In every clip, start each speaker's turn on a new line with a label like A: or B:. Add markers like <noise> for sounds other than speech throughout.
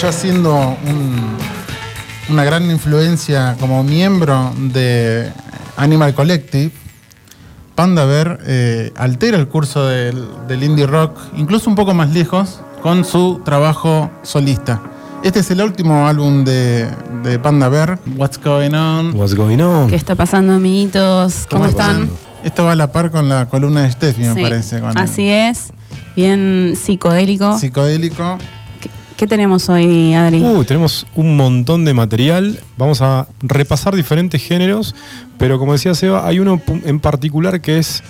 A: Ya siendo un- una gran influencia como miembro de Animal Collective, Panda Bear eh, altera el curso del, del indie rock, incluso un poco más lejos, con su trabajo solista. Este es el último álbum de, de Panda Bear, What's Going On.
B: What's going on?
C: ¿Qué está pasando, amiguitos? ¿Cómo
B: está
C: están?
B: pasando?
A: Esto va a la par con la columna de Steffi, me
C: Sí,
A: parece. Con el
C: Así es. Bien psicodélico.
A: Psicodélico.
C: ¿Qué, qué tenemos hoy, Adri?
B: Uh, tenemos un montón de material. Vamos a repasar diferentes géneros, pero como decía Seba, hay uno en particular que es.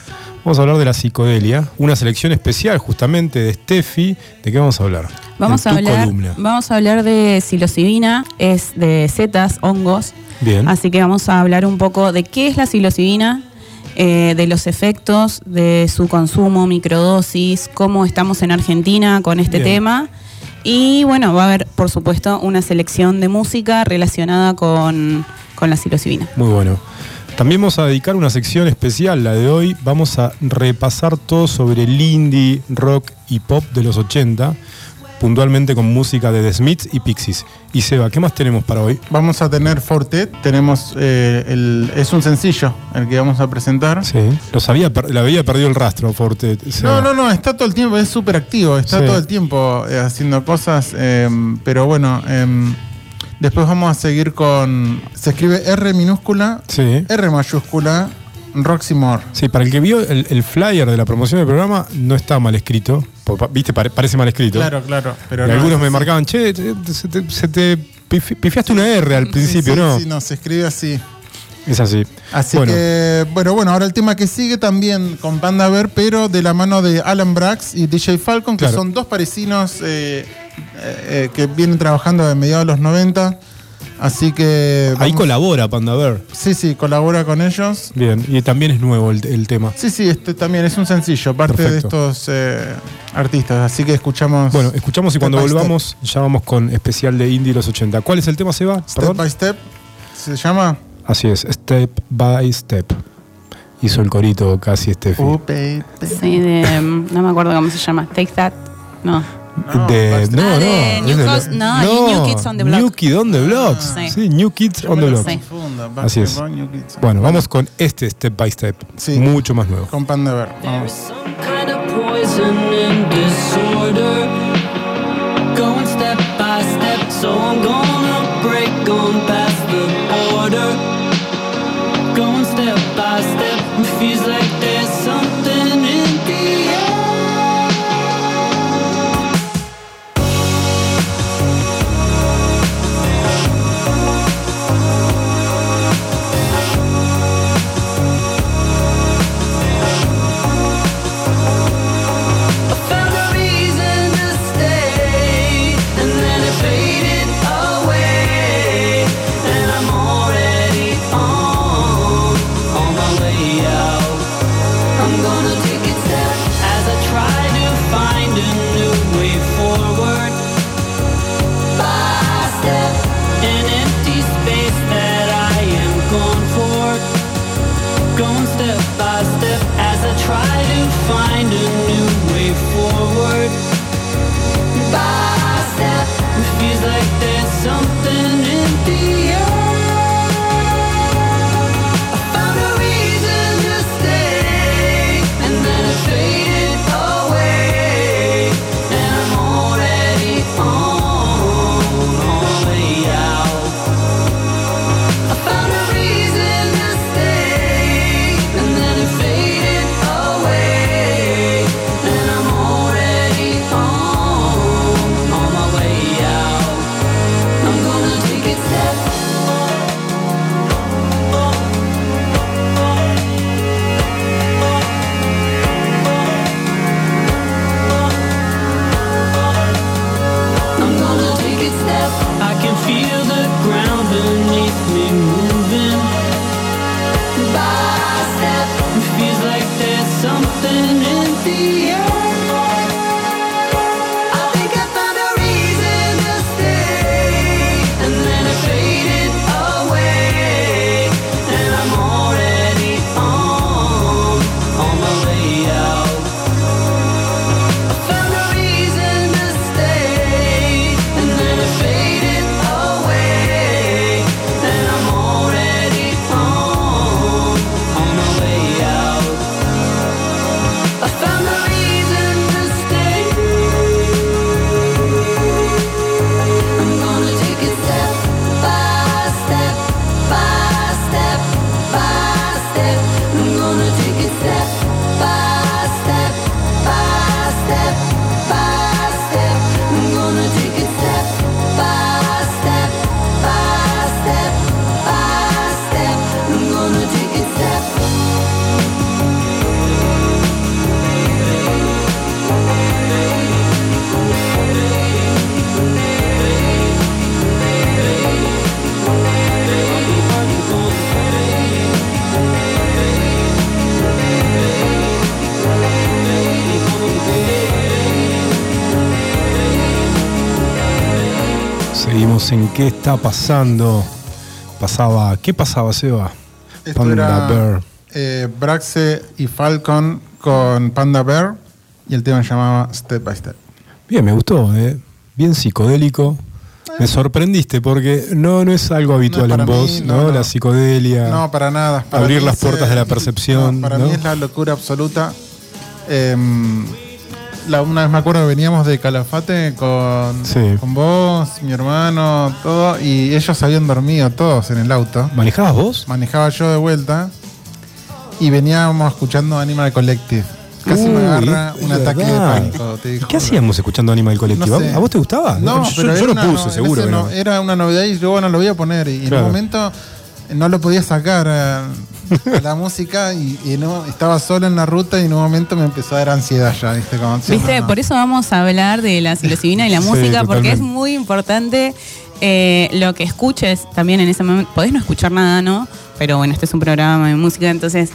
B: Vamos a hablar de la psicodelia, una selección especial justamente de Steffi. ¿De qué vamos a hablar?
C: Vamos, a hablar,
B: columna.
C: vamos a hablar de psilocibina, es de setas, hongos.
B: Bien.
C: Así que vamos a hablar un poco de qué es la psilocibina, eh, de los efectos, de su consumo, microdosis, cómo estamos en Argentina con este
B: Bien.
C: tema. Y bueno, va a haber, por supuesto, una selección de música relacionada con, con la psilocibina.
B: Muy bueno. También vamos a dedicar una sección especial, la de hoy. Vamos a repasar todo sobre el indie, rock y pop de los 80, puntualmente con música de The Smiths y Pixies. Y Seba, ¿qué más tenemos para hoy?
A: Vamos a tener Fortet, tenemos eh, el, es un sencillo el que vamos a presentar.
B: Sí. Los había, le había perdido el rastro, Forte.
A: No, no, no, está todo el tiempo, es súper activo, está
B: Sí.
A: todo el tiempo eh, haciendo cosas, eh, pero bueno, eh, después vamos a seguir con, se escribe R minúscula,
B: Sí.
A: R mayúscula, Roxy Moore.
B: Sí, para el que vio el, el flyer de la promoción del programa, no está mal escrito. Viste, pare- parece mal escrito.
A: Claro, claro, pero
B: y
A: no,
B: algunos me marcaban, che, te- te- se te, se te pifi- pifiaste una R al principio,
A: Sí, sí,
B: ¿no?
A: Sí, no, se escribe así.
B: Es así.
A: Así
B: Bueno.
A: que, bueno, bueno, ahora el tema que sigue también con Panda Bear, pero de la mano de Alan Brax y DJ Falcon, que
B: Claro.
A: son dos parecinos eh, eh, que vienen trabajando de mediados de los 90. Así que.
B: Ahí colabora Panda Bear.
A: Sí, sí, colabora con ellos.
B: Bien, y también es nuevo el, el tema.
A: Sí, sí, este también es un sencillo, parte
B: Perfecto.
A: de estos eh, artistas. Así que escuchamos.
B: Bueno, escuchamos y cuando
A: Step.
B: volvamos ya vamos con especial de Indie los 80. ¿Cuál es el tema, Seba?
A: Step
B: Perdón.
A: by Step. ¿Se llama?
B: Así es, Step by Step. Hizo el corito casi Steffi.
A: Oh, baby.
C: Sí, de, no me acuerdo cómo se llama. Take That. No.
A: No,
B: de, no,
C: Ah,
B: no,
C: de
B: es
C: New
B: de
C: Cos- no, New Kids on the Block.
B: New Kids on the Blocks.
C: Sí.
B: Sí, New Kids
A: Yo
B: on the
A: lo
B: Blocks.
A: confundo,
B: Así es.
A: Kids.
B: Bueno, vamos con este Step by Step.
A: Sí.
B: Mucho más nuevo.
A: Con. Vamos.
D: Of poison and disorder. Going
B: ¿Qué está pasando? Pasaba. ¿Qué pasaba, Seba?
A: Esto
B: Panda
A: era
B: Bear.
A: eh, Braxe y Falcon con Panda Bear y el tema se llamaba Step by Step.
B: Bien, me gustó, ¿eh? Bien psicodélico. Me sorprendiste porque no, no es algo habitual en
A: mí,
B: vos,
A: no,
B: ¿no?
A: no.
B: La psicodelia.
A: No, para nada. Para
B: Abrir las puertas
A: eh,
B: de la percepción,
A: no, para mí es la locura absoluta. Em, la, una vez me acuerdo que veníamos de Calafate con,
B: Sí.
A: con vos, mi hermano, todo, y ellos habían dormido todos en el auto.
B: ¿Manejabas vos?
A: Manejaba yo de vuelta y veníamos escuchando Animal Collective. Casi
B: Uy,
A: me agarra un ataque de pánico. te
B: ¿Y
A: digo.
B: qué hacíamos escuchando Animal Collective?
A: No sé.
B: ¿A vos te gustaba?
A: No,
B: yo,
A: pero
B: yo
A: era
B: lo puse,
A: no-
B: seguro. que
A: no. Era una novedad y yo, bueno, lo voy a poner. Y en un momento eh, no lo podía sacar <laughs> la música y, y no estaba solo en la ruta y en un momento me empezó a dar ansiedad ya, ¿viste? Como,
C: Viste,
A: no, no.
C: por eso vamos a hablar de la psilocibina y la <laughs>
B: Sí,
C: música, porque es muy importante eh, lo que escuches también en ese momento. Podés no escuchar nada, ¿no? Pero bueno, este es un programa de música, entonces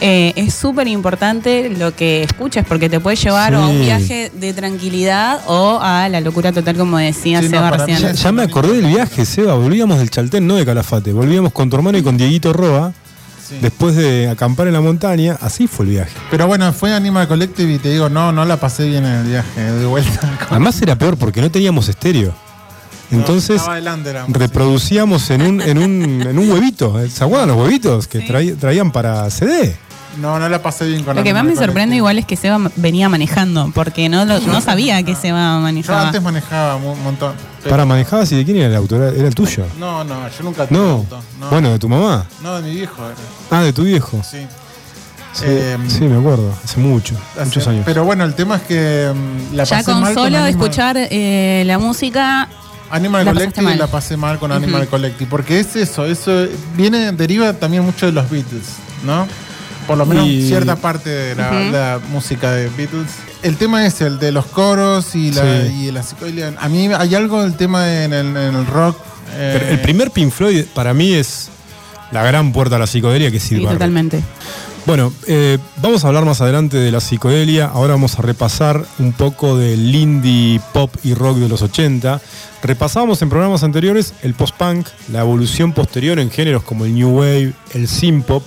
C: eh, es súper importante lo que escuches, porque te puede llevar a un viaje de tranquilidad o a la locura total, como decía
A: Sí,
C: Seba recién.
B: Ya, ya me acordé del viaje, Seba. Volvíamos del Chaltén, no de Calafate. Volvíamos con tu hermano y con Dieguito Roa.
A: Sí.
B: Después de acampar en la montaña, así fue el viaje.
A: Pero bueno, fue Animal Collective y te digo, no, no la pasé bien en el viaje, de vuelta. <laughs>
B: Además era peor porque no teníamos estéreo. Entonces reproducíamos en un, en un, en un huevito. ¿Se acuerdan los huevitos que traí- traían para CD?
A: No, no la pasé bien con
C: Lo que más me sorprende
A: Collective.
C: igual es que Seba venía manejando, porque no, lo- no <laughs> sabía que Seba
A: Yo
C: manejaba.
A: antes manejaba un montón. pero-
B: Para manejabas y de quién era el auto? ¿Era, el tuyo?
A: No, no, yo nunca tuve
B: No.
A: auto. No.
B: Bueno, de tu mamá.
A: No, de mi viejo era.
B: Ah, de tu viejo.
A: Sí.
B: Sí, sí, me acuerdo. Hace mucho,
A: Hace-
B: muchos años.
A: Pero bueno, el tema es que mm, la
C: Ya
A: pasé
C: con
A: mal
C: solo
A: Animal-
C: escuchar eh, la música,
A: Animal
C: la
A: Collective
C: mal.
A: la pasé mal con Animal
C: Ujú.
A: Collective. Porque es eso, eso viene, deriva también mucho de los Beatles, ¿no? Por lo menos
B: Y-
A: cierta parte de la, música de Beatles. El tema es el de los coros y la,
B: Sí.
A: y la psicodelia. A mí hay algo del tema en el, en el rock. eh,
B: Pero el primer Pink Floyd para mí es la gran puerta a la psicodelia que
C: sí,
B: Barrett.
C: totalmente.
B: Bueno, eh, vamos a hablar más adelante de la psicodelia. Ahora vamos a repasar un poco del indie pop y rock de los 80. Repasamos en programas anteriores el post-punk, la evolución posterior en géneros como el new wave, el synth-pop.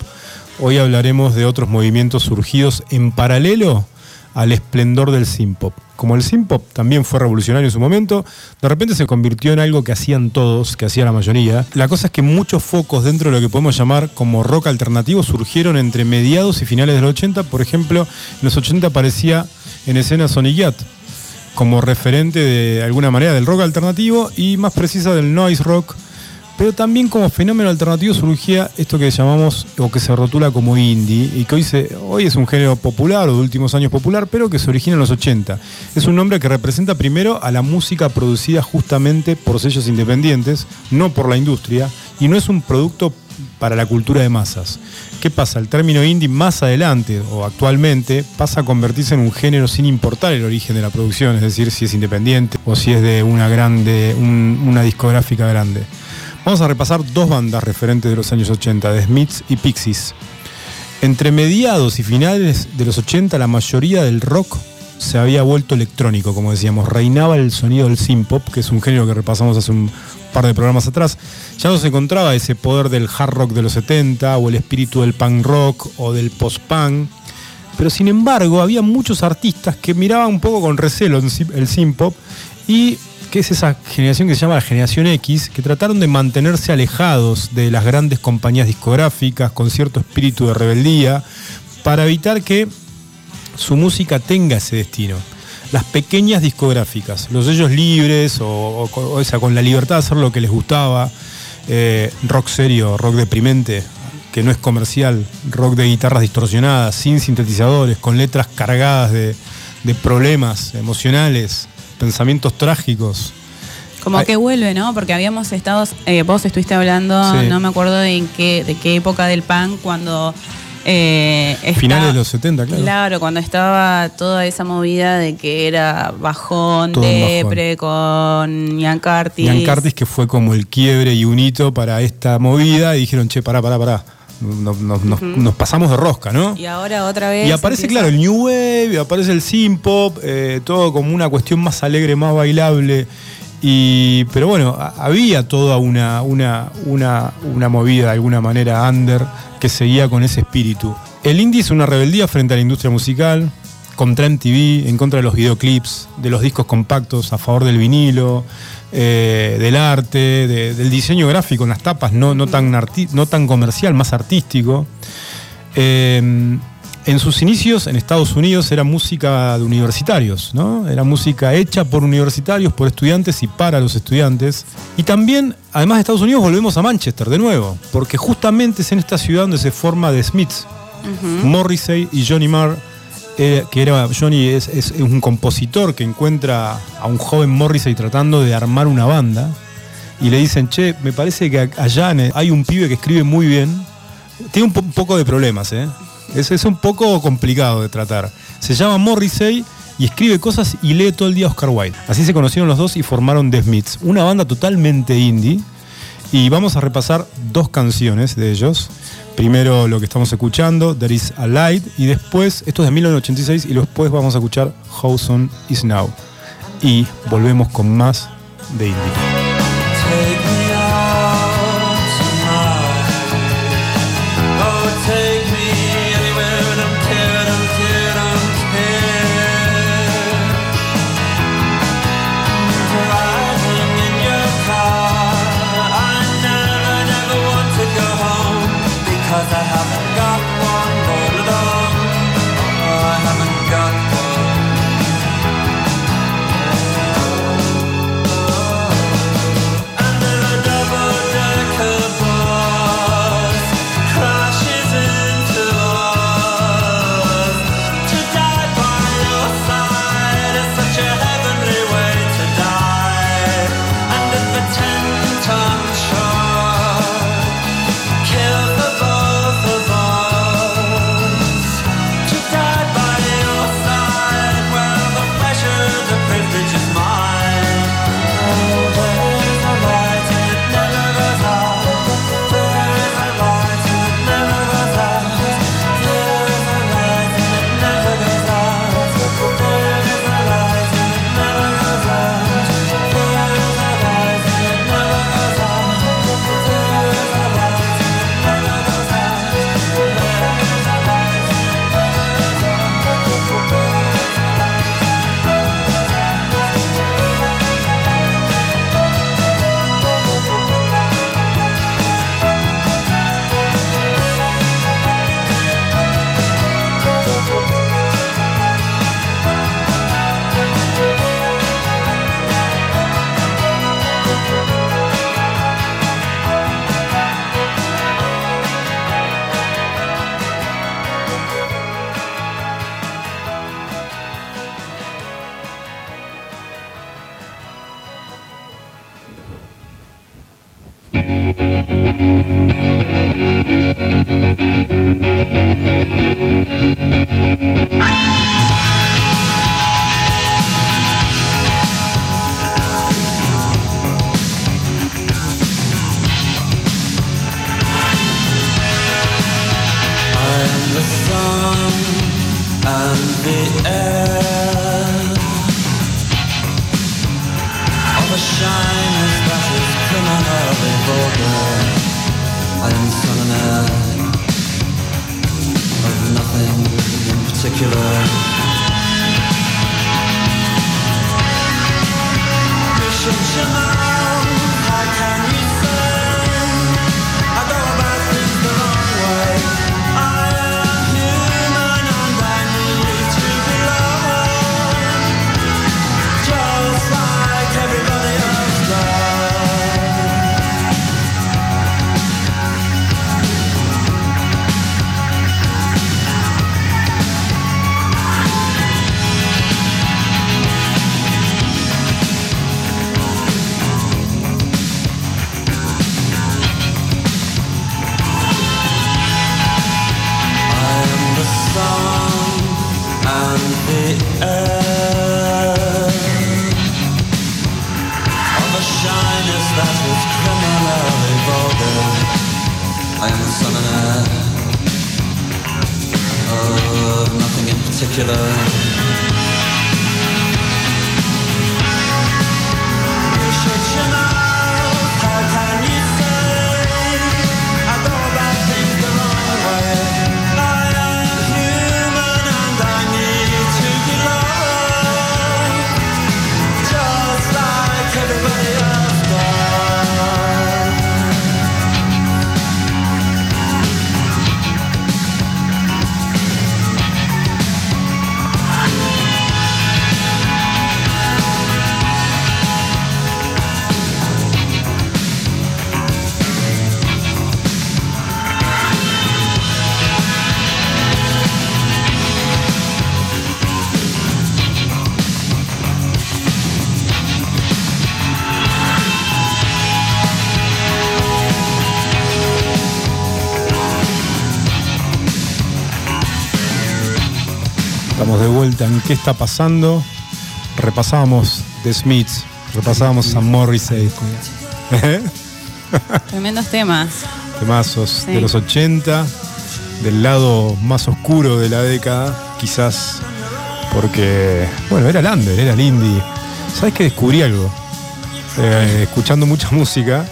B: Hoy hablaremos de otros movimientos surgidos en paralelo al esplendor del synth-pop. Como el synth-pop también fue revolucionario en su momento, de repente se convirtió en algo que hacían todos, que hacía la mayoría. La cosa es que muchos focos dentro de lo que podemos llamar como rock alternativo surgieron entre mediados y finales de los 80. Por ejemplo, en los 80 aparecía en escena Sonic Youth como referente de alguna manera del rock alternativo y más precisa del noise rock, pero también como fenómeno alternativo surgía esto que llamamos o que se rotula como indie y que hoy, se, hoy es un género popular o de últimos años popular, pero que se origina en los 80. Es un nombre que representa primero a la música producida justamente por sellos independientes, no por la industria, y no es un producto para la cultura de masas. ¿Qué pasa? El término indie más adelante o actualmente pasa a convertirse en un género sin importar el origen de la producción, es decir, si es independiente o si es de una grande, un- una discográfica grande. Vamos a repasar dos bandas referentes de los años 80, de Smiths y Pixies. Entre mediados y finales de los 80, la mayoría del rock se había vuelto electrónico, como decíamos. Reinaba el sonido del synth-pop, que es un género que repasamos hace un par de programas atrás. Ya no se encontraba ese poder del hard rock de los 70 o el espíritu del punk rock o del post-punk. Pero sin embargo, había muchos artistas que miraban un poco con recelo el synth-pop y que es esa generación que se llama la generación X, que trataron de mantenerse alejados de las grandes compañías discográficas con cierto espíritu de rebeldía para evitar que su música tenga ese destino. Las pequeñas discográficas, los sellos libres o, o- o con la libertad de hacer lo que les gustaba, eh, rock serio, rock deprimente, que no es comercial, rock de guitarras distorsionadas, sin sintetizadores, con letras cargadas de, de problemas emocionales, pensamientos trágicos.
C: Como
B: Ay.
C: que vuelve, ¿no? Porque habíamos estado, eh, vos estuviste hablando,
B: Sí.
C: no me acuerdo de en qué, de qué época del punk, cuando... eh, está-
B: Finales de los 70, claro.
C: Claro, cuando estaba toda esa movida de que era bajón,
B: Todo
C: depre, con Ian Curtis.
B: Ian Curtis, que fue como el quiebre y un hito para esta movida, y dijeron, che, pará, pará, pará. Nos, nos- nos- nos pasamos de rosca, ¿no?
C: Y ahora otra vez.
B: Y aparece,
C: empieza-
B: claro, el New Wave, aparece el synth pop, eh, todo como una cuestión más alegre, más bailable. Y, pero bueno, había toda una, una, una, una movida de alguna manera under que seguía con ese espíritu. El indie es una rebeldía frente a la industria musical, contra MTV, en contra de los videoclips, de los discos compactos, a favor del vinilo, eh, del arte, de- del diseño gráfico en las tapas, no, no, tan arti- no tan comercial, más artístico. Eh, en sus inicios en Estados Unidos era música de universitarios, ¿no? Era música hecha por universitarios, por estudiantes y para los estudiantes. Y también, además de Estados Unidos, volvemos a Manchester de nuevo, porque justamente es en esta ciudad donde se forma The Smiths. Morrissey y Johnny Marr, eh, que era Johnny es, un compositor que encuentra a un joven Morrissey tratando de armar una banda y le dicen, che, me parece que allá hay un pibe que escribe muy bien, tiene un, po- un poco de problemas, ¿eh? Es, es un poco complicado de tratar. Se llama Morrissey y escribe cosas y lee todo el día Oscar Wilde. Así se conocieron los dos y formaron The Smiths, una banda totalmente indie. Y vamos a repasar dos canciones de ellos. Primero lo que estamos escuchando, There is a Light, y después, esto es de 1986, y después vamos a escuchar How Soon Is Now. Y volvemos con más de indie.
D: And the particular. Shut your mouth, how can
B: ¿Qué está pasando? Repasábamos The Smiths, repasábamos a Morrissey. ¿Eh? <laughs>
C: Tremendos temas.
B: Temazos
C: Sí.
B: de los 80, del lado más oscuro de la década, quizás porque, bueno, era Lander, era el indie. ¿Sabes que descubrí algo? Eh, escuchando mucha música.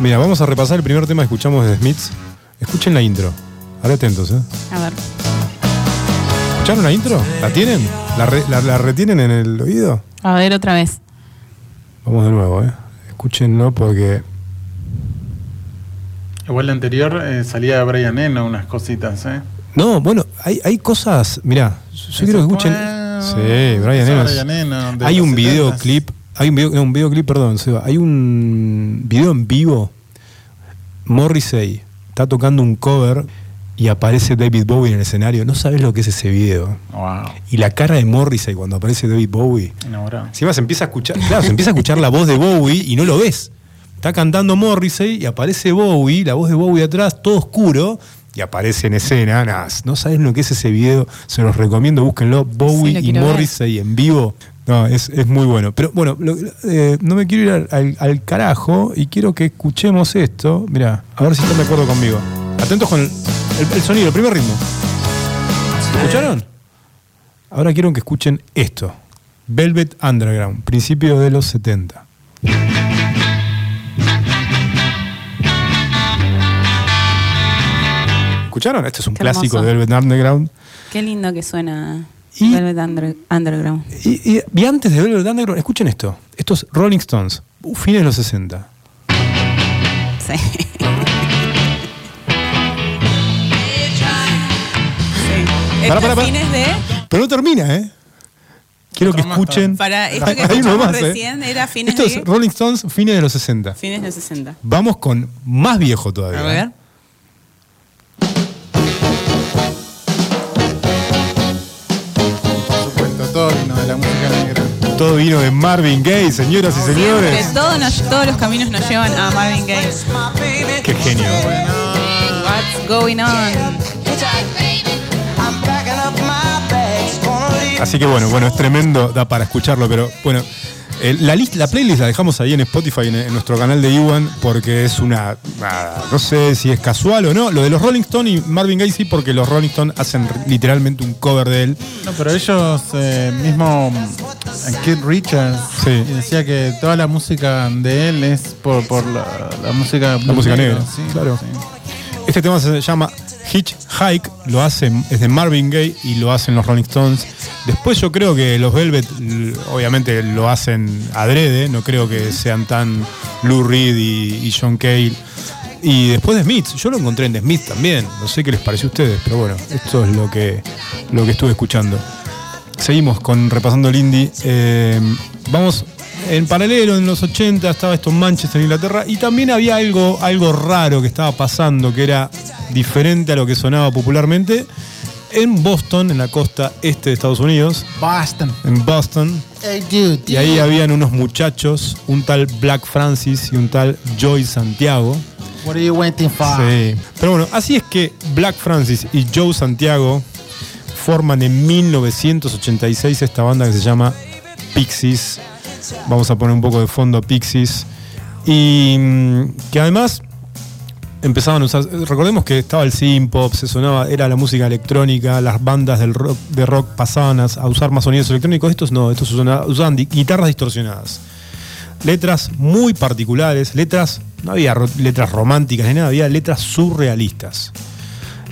B: Mira, vamos a repasar el primer tema que escuchamos de Smiths. Escuchen la intro. Ahora atentos, ¿eh?
C: A ver.
B: ¿Escucharon la intro? ¿La tienen? ¿La, re- la- la retienen en el oído?
C: A ver otra vez.
B: Vamos de nuevo, ¿eh? Escúchenlo porque
A: Igual la anterior eh, salía Brian Eno unas cositas, ¿eh?
B: No, bueno, hay, hay cosas. Mirá, yo quiero que escuchen. Sí, Brian Eno.
A: Brian Eno,
B: Hay un
A: 70s.
B: videoclip. Hay un video, no, un videoclip, perdón, Seba. Hay un video en vivo. Morrissey está tocando un cover y aparece David Bowie en el escenario. No sabes lo que es ese video.
A: Wow,
B: Y la cara de Morrissey cuando aparece David Bowie.
A: enamorado.
B: Encima se empieza a escuchar, claro, se empieza a escuchar la voz de Bowie y no lo ves. Está cantando Morrissey y aparece Bowie, la voz de Bowie atrás, todo oscuro, y aparece en escena. Nah, no sabes lo que es ese video, se los recomiendo, búsquenlo. Bowie y
C: ver.
B: Morrissey en vivo. No, es, es muy bueno. Pero bueno, lo- eh, no me quiero ir al, al- al carajo y quiero que escuchemos esto. Mira, a ver si están de acuerdo conmigo. Atentos con el, el- el sonido, el primer ritmo. ¿Escucharon? Ahora quiero que escuchen esto. Velvet Underground, principio de los 70. ¿Escucharon? Este es un
C: Qué
B: clásico
C: hermoso.
B: de Velvet Underground.
C: Qué lindo que suena
B: Y-
C: Velvet Under- Underground.
B: Y, y- y antes de Velvet Underground, escuchen esto. Estos Rolling Stones, fines de los 60.
C: Sí. <laughs>
B: Pará, pará.
C: fines de.
B: Pero no termina, ¿eh? Quiero que
A: Otro
B: escuchen.
C: Para esto que
B: Hay
C: escuchamos
B: más, ¿eh?
C: recién era fines
B: Esto
C: de.
B: es Rolling Stones, fines de los 60.
C: Fines de los 60.
B: Vamos con más viejo todavía.
C: A ver.
A: Por supuesto, todo vino de la música negra.
B: Todo vino de Marvin Gaye, señoras y
C: Siempre,
B: señores.
C: todos, nos- todos los caminos nos llevan a Marvin Gaye.
B: Qué genio.
C: What's going on?
B: Así que bueno, bueno, es tremendo, da para escucharlo, pero bueno, eh, la, list- la playlist la dejamos ahí en Spotify, en, en nuestro canal de Iwan, porque es una, nada, no sé si es casual o no. Lo de los Rolling Stones y Marvin Gaye sí, porque los Rolling Stones hacen literalmente un cover de él.
A: No, pero ellos eh, mismo, mm, Kid Richards,
B: Sí.
A: decía que toda la música de él es por, por la, la música
B: La música negra,
A: sí,
B: claro.
A: sí.
B: Este tema se llama Hitchhike, lo hacen, es de Marvin Gaye y lo hacen los Rolling Stones. Después yo creo que los Velvet obviamente lo hacen adrede, no creo que sean tan Lou Reed y, y John Cale. Y después de Smith, yo lo encontré en The Smith también, no sé qué les pareció a ustedes, pero bueno, esto es lo que, lo que estuve escuchando. Seguimos con repasando el indie. Eh, vamos en paralelo, en los 80 estaba esto en Manchester, Inglaterra, y también había algo, algo raro que estaba pasando, que era diferente a lo que sonaba popularmente, en Boston, en la costa este de Estados Unidos,
A: Boston.
B: en Boston.
A: Hey, dude.
B: Y ahí habían unos muchachos, un tal Black Francis y un tal Joy Santiago.
A: What are you waiting for?
B: Sí. Pero bueno, así es que Black Francis y Joe Santiago forman en 1986 esta banda que se llama Pixies. Vamos a poner un poco de fondo Pixies. Y mm, que además empezaban a usar. Recordemos que estaba el synth pop, se sonaba, era la música electrónica, las bandas del de rock pasaban a, usar más sonidos electrónicos. Estos no, estos usaban, guitarras distorsionadas. Letras muy particulares, letras, no había letras románticas ni nada, había letras surrealistas.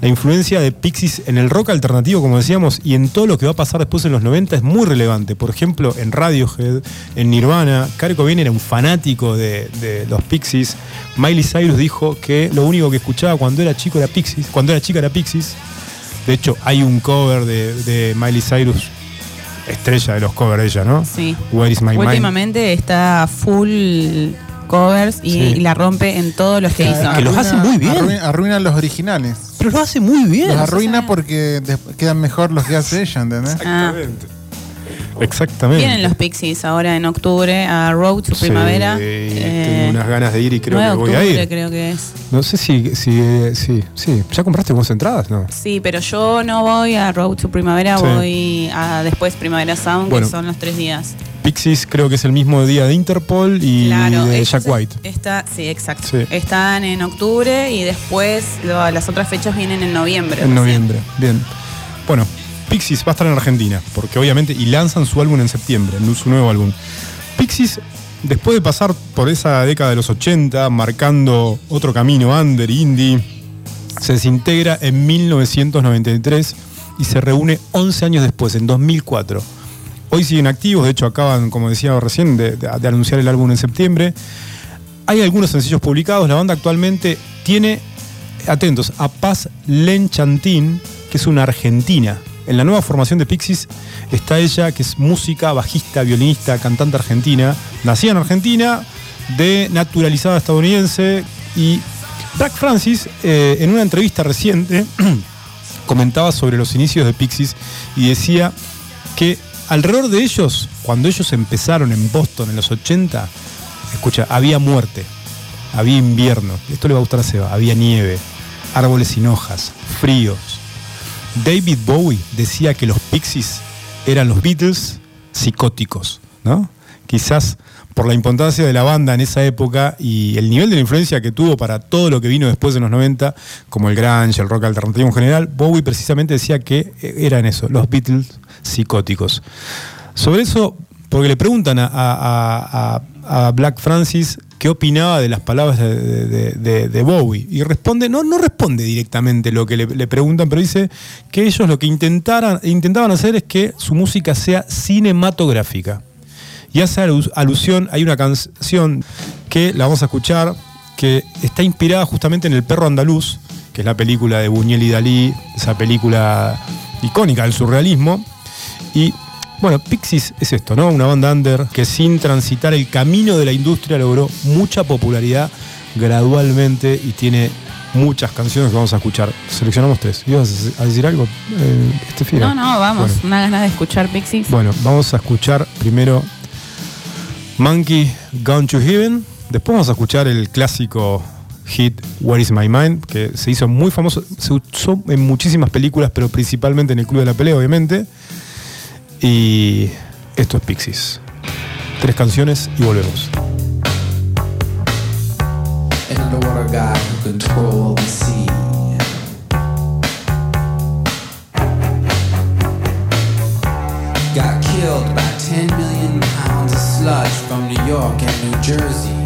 B: La influencia de Pixies en el rock alternativo, como decíamos, y en todo lo que va a pasar después en los 90 es muy relevante. Por ejemplo, en Radiohead, en Nirvana, Kurt Cobain era un fanático de, de los Pixies. Miley Cyrus dijo que lo único que escuchaba cuando era chico era Pixies, cuando era chica era Pixies. De hecho, hay un cover de, de Miley Cyrus, estrella de los covers ella, ¿no?
C: Sí.
B: Where is my mind?
C: Últimamente está full covers y,
B: Sí.
C: y la rompe en todos los que hizo.
B: que los hace muy bien.
A: Arruina, arruina los originales.
B: Pero lo hace muy bien.
A: Los arruina porque quedan mejor los que hace ella, ¿entendés?
C: Ah.
B: Exactamente. Exactamente.
C: Vienen los Pixies ahora en octubre a Road to
B: Sí,
C: Primavera. Eh,
B: tengo unas ganas de ir y creo
C: 9
B: que voy a ir.
C: creo que es.
B: No sé si, si, eh, sí, sí. ¿Ya compraste vos entradas? No.
C: Sí, pero yo no voy a Road to Primavera,
B: Sí.
C: voy a después Primavera Sound,
B: Bueno.
C: que son los tres días.
B: Pixies creo que es el mismo día de Interpol y
C: claro,
B: de
C: ellos
B: Jack White.
C: Está, sí, exacto.
B: Sí.
C: Están en octubre y después lo- las otras fechas vienen en noviembre.
B: En noviembre, bien. Bueno, Pixies va a estar en Argentina, porque obviamente, y lanzan su álbum en septiembre, su nuevo álbum. Pixies, después de pasar por esa década de los 80, marcando otro camino, under, indie, se desintegra en 1993 y se reúne 11 años después, en 2004. Hoy siguen activos, de hecho acaban, como decía recién, de, anunciar el álbum en septiembre. Hay algunos sencillos publicados. La banda actualmente tiene, atentos, a Paz Lenchantín, que es una argentina. En la nueva formación de Pixies está ella, que es música, bajista, violinista, cantante argentina. Nacida en Argentina, de naturalizada estadounidense. Y Black Francis, eh, en una entrevista reciente, <clears throat> comentaba sobre los inicios de Pixies y decía que alrededor de ellos, cuando ellos empezaron en Boston en los 80, escucha, había muerte, había invierno, esto le va a gustar a Seba, había nieve, árboles sin hojas, fríos. David Bowie decía que los Pixies eran los Beatles psicóticos, ¿no? Quizás por la importancia de la banda en esa época y el nivel de la influencia que tuvo para todo lo que vino después en los 90, como el grunge, el rock alternativo en general, Bowie precisamente decía que eran eso, los Beatles psicóticos. Sobre eso, porque le preguntan a, Black Francis qué opinaba de las palabras de, de- Bowie. Y responde, no, no responde directamente lo que le, le preguntan, pero dice que ellos lo que intentaran, intentaban hacer es que su música sea cinematográfica. Y hace alu- alusión, hay una canción que la vamos a escuchar, que está inspirada justamente en El perro andaluz, que es la película de Buñuel y Dalí, esa película icónica del surrealismo. Y bueno, Pixies es esto, ¿no? Una banda under que sin transitar el camino de la industria logró mucha popularidad gradualmente y tiene muchas canciones que vamos a escuchar. Seleccionamos tres. ¿Ibas a decir algo, eh, Estefina?
C: No, no, vamos,
B: Bueno.
C: una ganas de escuchar Pixies.
B: Bueno, vamos a escuchar primero Monkey Gone to Heaven. Después vamos a escuchar el clásico hit Where is My Mind, que se hizo muy famoso. Se usó en muchísimas películas, pero principalmente en el Club de la Pelea, obviamente. Y esto es Pixies. Tres canciones y volvemos.
D: Got killed by 10 million pounds of sludge from New York and New Jersey.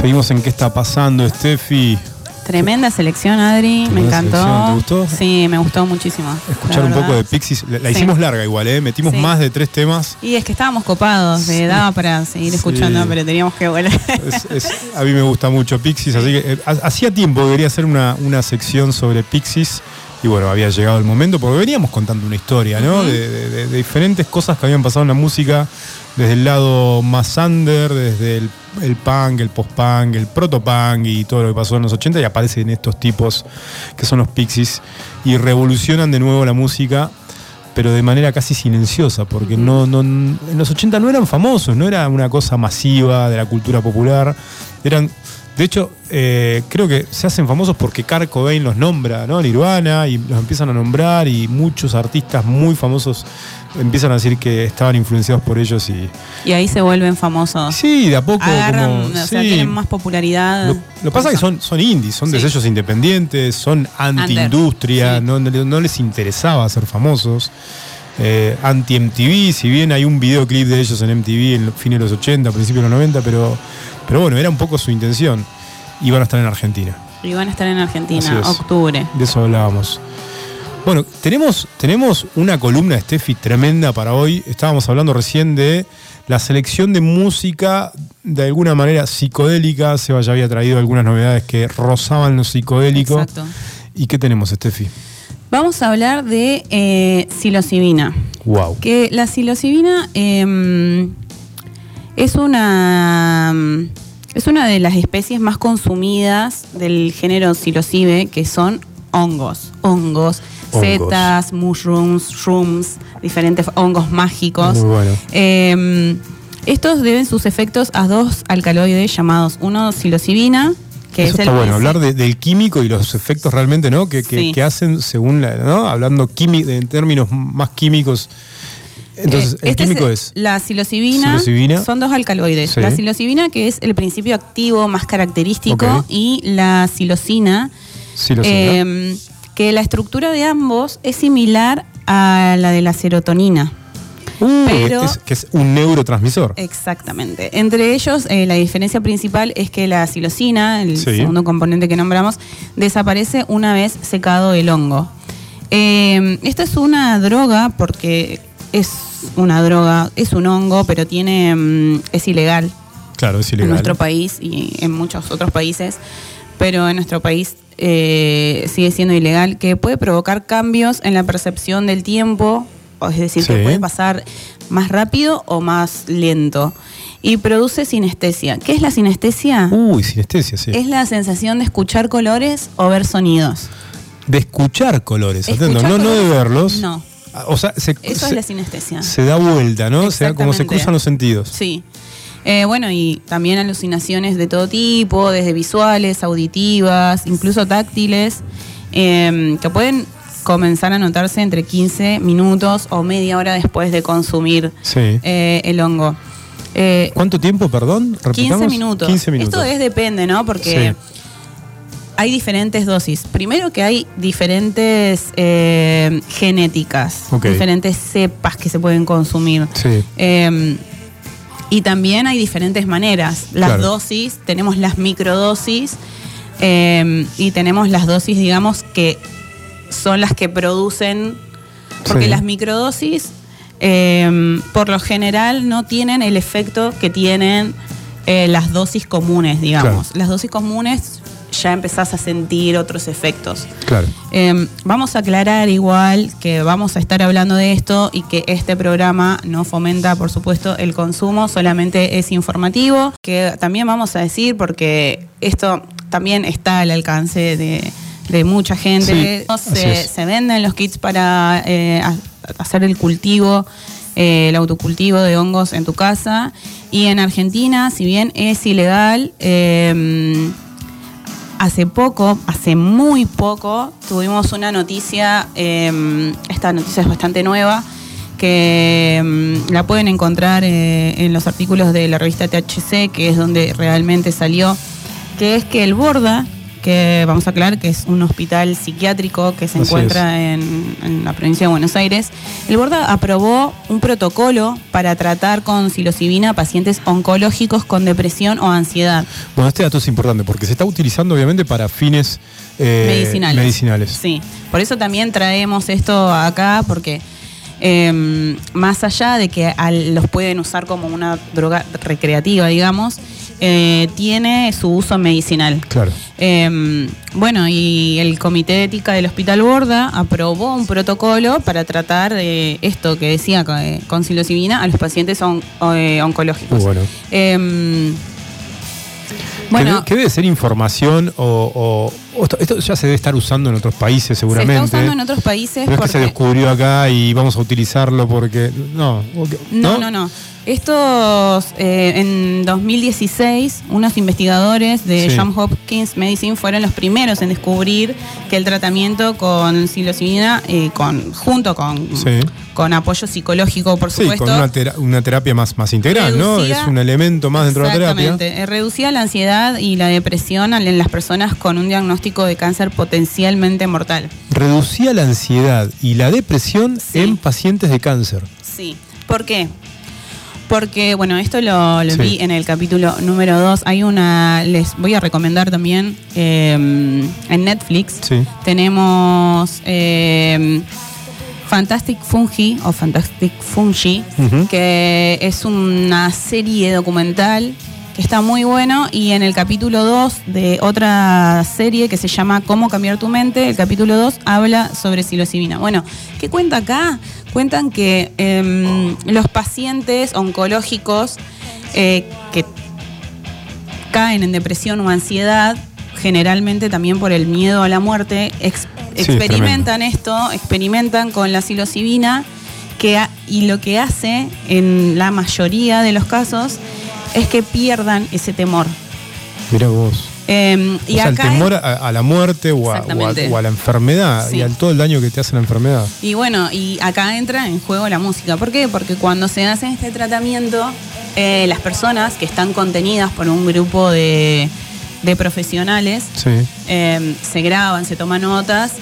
B: Seguimos en qué está pasando, Steffi.
C: Tremenda selección, Adri. Me encantó.
B: selección, ¿te gustó?
C: Sí, me gustó muchísimo.
B: Escuchar un poco de Pixies. La, la
C: Sí.
B: hicimos larga igual, ¿eh? Metimos
C: Sí.
B: más de tres temas.
C: Y es que estábamos copados,
B: Sí.
C: eh, daba para seguir escuchando, pero teníamos que volver.
B: Es- es- a mí me gusta mucho Pixies, así que eh, ha- hacía tiempo que quería hacer una, una sección sobre Pixies. Y bueno, había llegado el momento, porque veníamos contando una historia, ¿no? de, de- de- de diferentes cosas que habían pasado en la música, desde el lado más under, desde el, el punk, el post-punk, el proto-punk y todo lo que pasó en los 80, y aparecen estos tipos que son los Pixies, y revolucionan de nuevo la música pero de manera casi silenciosa, porque no, no, en los 80 no eran famosos, no era una cosa masiva de la cultura popular. Eran, de hecho, eh, creo que se hacen famosos porque Kurt Cobain los nombra, ¿no? Nirvana, y los empiezan a nombrar, y muchos artistas muy famosos empiezan a decir que estaban influenciados por ellos y.
C: Y ahí se vuelven famosos.
B: Sí, de a poco.
C: Agarran,
B: como-
C: o sea,
B: sí.
C: tienen más popularidad.
B: Lo, lo pasa es que son, son indies, son de sellos independientes, son anti-industria,
C: Sí.
B: no, no- no les interesaba ser famosos. Eh, anti-MTV, si bien hay un videoclip de ellos en MTV en los fines de los 80, principios de los 90, pero, pero bueno, era un poco su intención. Iban a estar en Argentina.
C: Y van a estar en Argentina, octubre.
B: De eso hablábamos. Bueno, tenemos, tenemos una columna de Steffi tremenda para hoy. Estábamos hablando recién de la selección de música de alguna manera psicodélica. Seba ya había traído algunas novedades que rozaban lo psicodélico.
C: Exacto.
B: ¿Y qué tenemos, Steffi?
C: Vamos a hablar de eh, psilocibina.
B: Wow.
C: Que la psilocibina eh, es una es una de las especies más consumidas del género psilocibe, que son hongos, hongos,
B: Hongos.
C: setas, mushrooms, shrooms, diferentes hongos mágicos.
B: Muy bueno.
C: Eh, estos deben sus efectos a dos alcaloides llamados uno psilocibina, que
B: Eso
C: es
B: está
C: el
B: bueno, hablar de- del químico y los efectos realmente, ¿no? Que, que-
C: Sí.
B: que hacen según la, ¿no? Hablando en términos más químicos. Entonces,
C: Eh,
B: el
C: este
B: químico
C: es,
B: es.
C: La psilocibina,
B: Psilocibina.
C: son dos alcaloides.
B: Sí.
C: La psilocibina, que es el principio activo más característico, y la psilocina,
B: psilocibina.
C: eh, que la estructura de ambos es similar a la de la serotonina.
B: Uh,
C: pero-
B: es- que es un neurotransmisor.
C: Exactamente. Entre ellos, eh, la diferencia principal es que la psilocina, el
B: Sí.
C: segundo componente que nombramos, desaparece una vez secado el hongo. Eh, esta es una droga porque es una droga, es un hongo, pero tiene mm, es ilegal
B: Claro, es
C: en
B: ilegal.
C: nuestro país y en muchos otros países, pero en nuestro país eh, sigue siendo ilegal, que puede provocar cambios en la percepción del tiempo, es decir,
B: Sí.
C: que puede pasar más rápido o más lento. Y produce sinestesia. ¿Qué es la sinestesia?
B: Uy, sinestesia, sí.
C: Es la sensación de escuchar colores o ver sonidos.
B: De escuchar colores, atento,
C: Escuchar
B: no, no de verlos.
C: No.
B: Ah, O sea, se,
C: Eso
B: se-
C: es la sinestesia.
B: se da vuelta, ¿no? Se da como se cruzan los sentidos.
C: Sí. Eh, bueno, y también alucinaciones de todo tipo, desde visuales, auditivas, incluso táctiles, eh, que pueden comenzar a notarse entre 15 minutos o media hora después de consumir
B: Sí.
C: eh, el hongo. Eh,
B: ¿Cuánto tiempo, perdón?
C: 15
B: Repitamos.
C: minutos.
B: 15 minutos.
C: Esto es depende, ¿no? Porque
B: Sí.
C: Hay diferentes dosis. Primero que hay diferentes eh, genéticas, diferentes cepas que se pueden consumir.
B: Sí.
C: Eh, y también hay diferentes maneras. Las
B: Claro.
C: dosis, tenemos las microdosis eh, y tenemos las dosis, digamos, que son las que producen, porque
B: Sí.
C: las microdosis eh, por lo general no tienen el efecto que tienen eh, las dosis comunes, digamos.
B: Claro.
C: Las dosis comunes ya empezás a sentir otros efectos.
B: Claro.
C: Eh, vamos a aclarar igual que vamos a estar hablando de esto y que este programa no fomenta, por supuesto, el consumo, solamente es informativo, que también vamos a decir porque esto también está al alcance de, de mucha gente.
B: Sí,
C: se, venden los kits para eh, ha- hacer el cultivo, eh, el autocultivo de hongos en tu casa. Y en Argentina, si bien es ilegal, eh, hace poco, hace muy poco, tuvimos una noticia, eh, esta noticia es bastante nueva, que mm, la pueden encontrar eh, en los artículos de la revista THC, que es donde realmente salió, que es que el Borda, que vamos a aclarar que es un hospital psiquiátrico que se
B: Así
C: encuentra en, en la provincia de Buenos Aires, el Borda aprobó un protocolo para tratar con psilocibina a pacientes oncológicos con depresión o ansiedad.
B: Bueno, este dato es importante porque se está utilizando obviamente para fines eh,
C: medicinales.
B: medicinales.
C: Sí, por eso también traemos esto acá, porque eh, más allá de que al- los pueden usar como una droga recreativa, digamos, eh, tiene su uso medicinal.
B: Claro.
C: Eh, bueno, y el Comité de Ética del Hospital Borda aprobó un protocolo para tratar esto que decía eh, con psilocibina a los pacientes on- eh, oncológicos.
B: Bueno. Que
C: bueno,
B: que debe ser información o esto, esto ya se debe estar usando en otros países
C: se
B: seguramente.
C: está usando en otros países
B: Pero es que se descubrió acá y vamos a utilizarlo porque. No,
C: No, no, no. Estos, eh, en 2016, unos investigadores de
B: Sí.
C: Johns Hopkins Medicine fueron los primeros en descubrir que el tratamiento con psilocibina, eh, con, junto con,
B: Sí.
C: Con apoyo psicológico, por
B: Sí,
C: supuesto,
B: con una, tera- una terapia más, más integral, ¿no? Es un elemento más dentro de la terapia.
C: Exactamente. Eh, reducía la ansiedad y la depresión al- en las personas con un diagnóstico de cáncer potencialmente mortal.
B: Reducía la ansiedad y la depresión
C: Sí.
B: en pacientes de cáncer.
C: Sí. ¿Por qué? Porque, bueno, esto lo, lo
B: Sí.
C: vi en el capítulo número 2. Hay una, les voy a recomendar también eh, en Netflix.
B: Sí.
C: Tenemos eh, Fantastic Fungi o Fantastic Fungi, que es una serie documental que está muy bueno. Y en el capítulo 2 de otra serie que se llama Cómo cambiar tu mente, el capítulo 2 habla sobre psilocibina. Bueno, ¿qué cuenta acá? Cuentan que em, los pacientes oncológicos eh, que caen en depresión o ansiedad, generalmente también por el miedo a la muerte, ex-
B: Sí, es
C: experimentan esto, experimentan con la psilocibina que ha- y lo que hace en la mayoría de los casos es que pierdan ese temor.
B: Mira vos.
C: Eh,
B: O
C: y
B: sea, el
C: acá
B: temor a, a la muerte o a, o a-
C: Exactamente.
B: o a la enfermedad
C: Sí.
B: y al todo el daño que te hace la enfermedad.
C: Y bueno, y acá entra en juego la música. ¿Por qué? Porque cuando se hace este tratamiento, eh, las personas que están contenidas por un grupo de, de profesionales
B: Sí.
C: eh, se graban, se toman notas.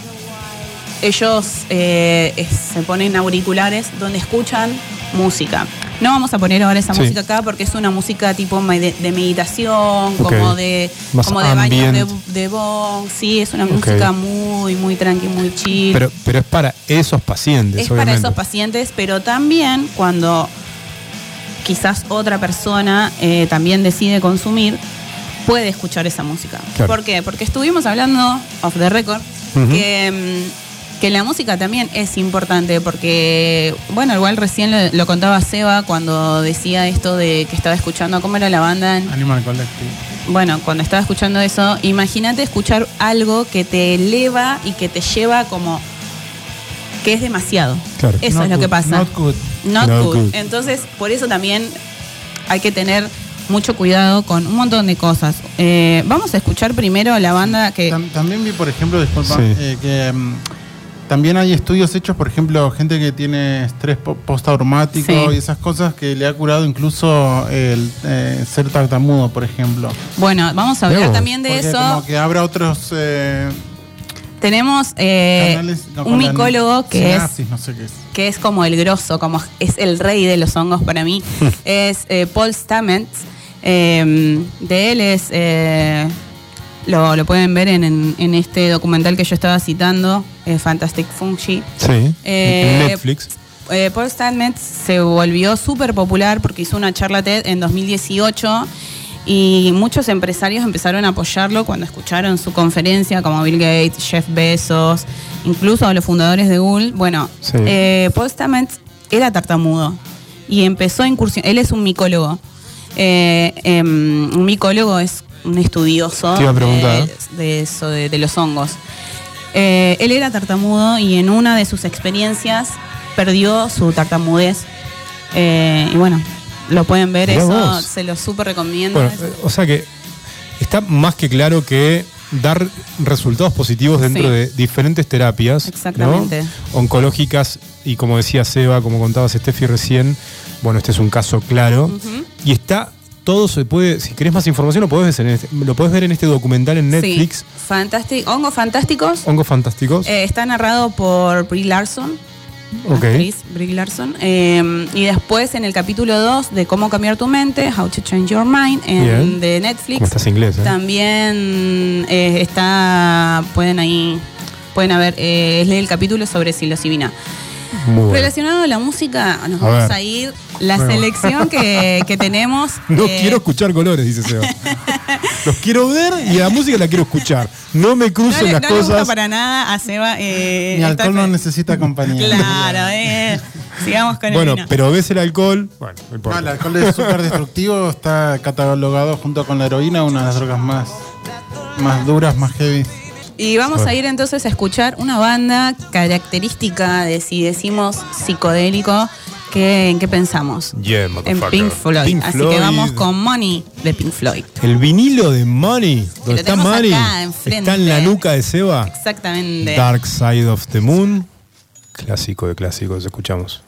C: Ellos eh, es- se ponen auriculares donde escuchan música. No vamos a poner ahora esa
B: Sí.
C: música acá porque es una música tipo de, de meditación, como de
B: Más
C: como de baños de,
B: ambient.
C: de bong. Sí, es una música muy, muy tranqui, muy chill.
B: Pero, pero es para esos pacientes,
C: Es para esos pacientes, pero también cuando quizás otra persona eh, también decide consumir, puede escuchar esa música.
B: Claro.
C: ¿Por qué? Porque estuvimos hablando, off the record, que, mm, que la música también es importante, porque, bueno, igual recién lo, lo contaba Seba cuando decía esto de que estaba escuchando, ¿cómo era la banda? en-
A: Animal Collective.
C: bueno, cuando estaba escuchando eso, imagínate escuchar algo que te eleva y que te lleva como que es demasiado.
B: Claro.
C: Eso
A: Not
C: es lo que pasa.
A: Not good.
C: Not
B: Not
C: good.
B: good.
C: Entonces, por eso también hay que tener mucho cuidado con un montón de cosas. Eh, vamos a escuchar primero la banda que...
A: Tam- también vi, por ejemplo, disculpa,
B: Sí.
A: eh, que mm, también hay estudios hechos, por ejemplo, gente que tiene estrés po- postraumático
C: Sí.
A: y esas cosas que le ha curado incluso el eh, ser tartamudo, por ejemplo.
C: Bueno, vamos a hablar también de
A: Porque
C: eso.
A: como que habrá otros eh,
C: Tenemos eh,
A: canales no,
C: un micólogo que es
A: sinapsis, no sé qué es.
C: que es como el grosso, como es el rey de los hongos para mí, <laughs> es eh, Paul Stamets. Eh, de él es, eh, lo, lo pueden ver en, en- en este documental que yo estaba citando, eh, Fantastic Fungi.
B: Sí.
C: Eh,
B: Netflix.
C: Eh, Paul Stamets se volvió súper popular porque hizo una charla TED en 2018 y muchos empresarios empezaron a apoyarlo cuando escucharon su conferencia, como Bill Gates, Jeff Bezos, incluso los fundadores de Google. Bueno,
B: Sí.
C: eh, Paul Stamets era tartamudo y empezó a incursionar. Él es un micólogo. Eh, em, un micólogo es un estudioso de, de eso, de, de los hongos. Eh, él era tartamudo y en una de sus experiencias perdió su tartamudez. Eh, y bueno, lo pueden ver,
B: Mirá
C: eso
B: vos.
C: se lo súper recomiendo.
B: Bueno, o sea que está más que claro que dar resultados positivos dentro
C: Sí.
B: de diferentes terapias oncológicas y como decía Seba, como contabas Steffi recién, bueno, este es un caso claro y está
E: todo se puede, si querés más información lo podés ver en este, lo podés ver en este documental en Netflix,
C: Sí, Fantástico, Hongos Fantásticos.
E: Hongos Fantásticos.
C: Eh, está narrado por Brie Larson.
E: ok.
C: actriz Brie Larson. Eh, y después en el capítulo 2 de Cómo cambiar tu mente, How to Change Your Mind, en, de Netflix.
E: Como estás inglés, ¿eh?
C: También eh, está, pueden ahí, pueden haber, eh, es el capítulo sobre psilocibina.
E: Muy bueno.
C: Relacionado a la música, nos
E: A
C: vamos
E: ver.
C: a ir. La
E: Bueno.
C: selección que, que <laughs> tenemos.
E: No
C: eh,
E: quiero escuchar colores, dice Seba. <laughs> Los quiero ver y la música la quiero escuchar. No me
C: no
E: crucen
C: le,
E: las
C: no
E: cosas.
C: para nada a Seba. Eh,
A: alcohol no necesita compañía.
C: Claro, <laughs> eh. Sigamos con
E: Bueno,
C: el vino.
E: pero ves el alcohol. Bueno, no
A: No,
E: importa.
A: el alcohol es súper destructivo, está catalogado junto con la heroína, una de las drogas más, más duras, más heavy.
C: Y vamos a ir entonces a escuchar una banda característica de si decimos psicodélico, ¿qué, ¿en qué pensamos?
E: Yeah,
C: en. Pink Floyd.
E: Pink
C: Así
E: Floyd.
C: que vamos con Money de Pink Floyd.
E: El vinilo de Money,
C: lo
E: donde está Money,
C: acá
E: está en la nuca de Seba.
C: Exactamente.
E: Dark Side of the Moon. Clásico de clásicos, escuchamos.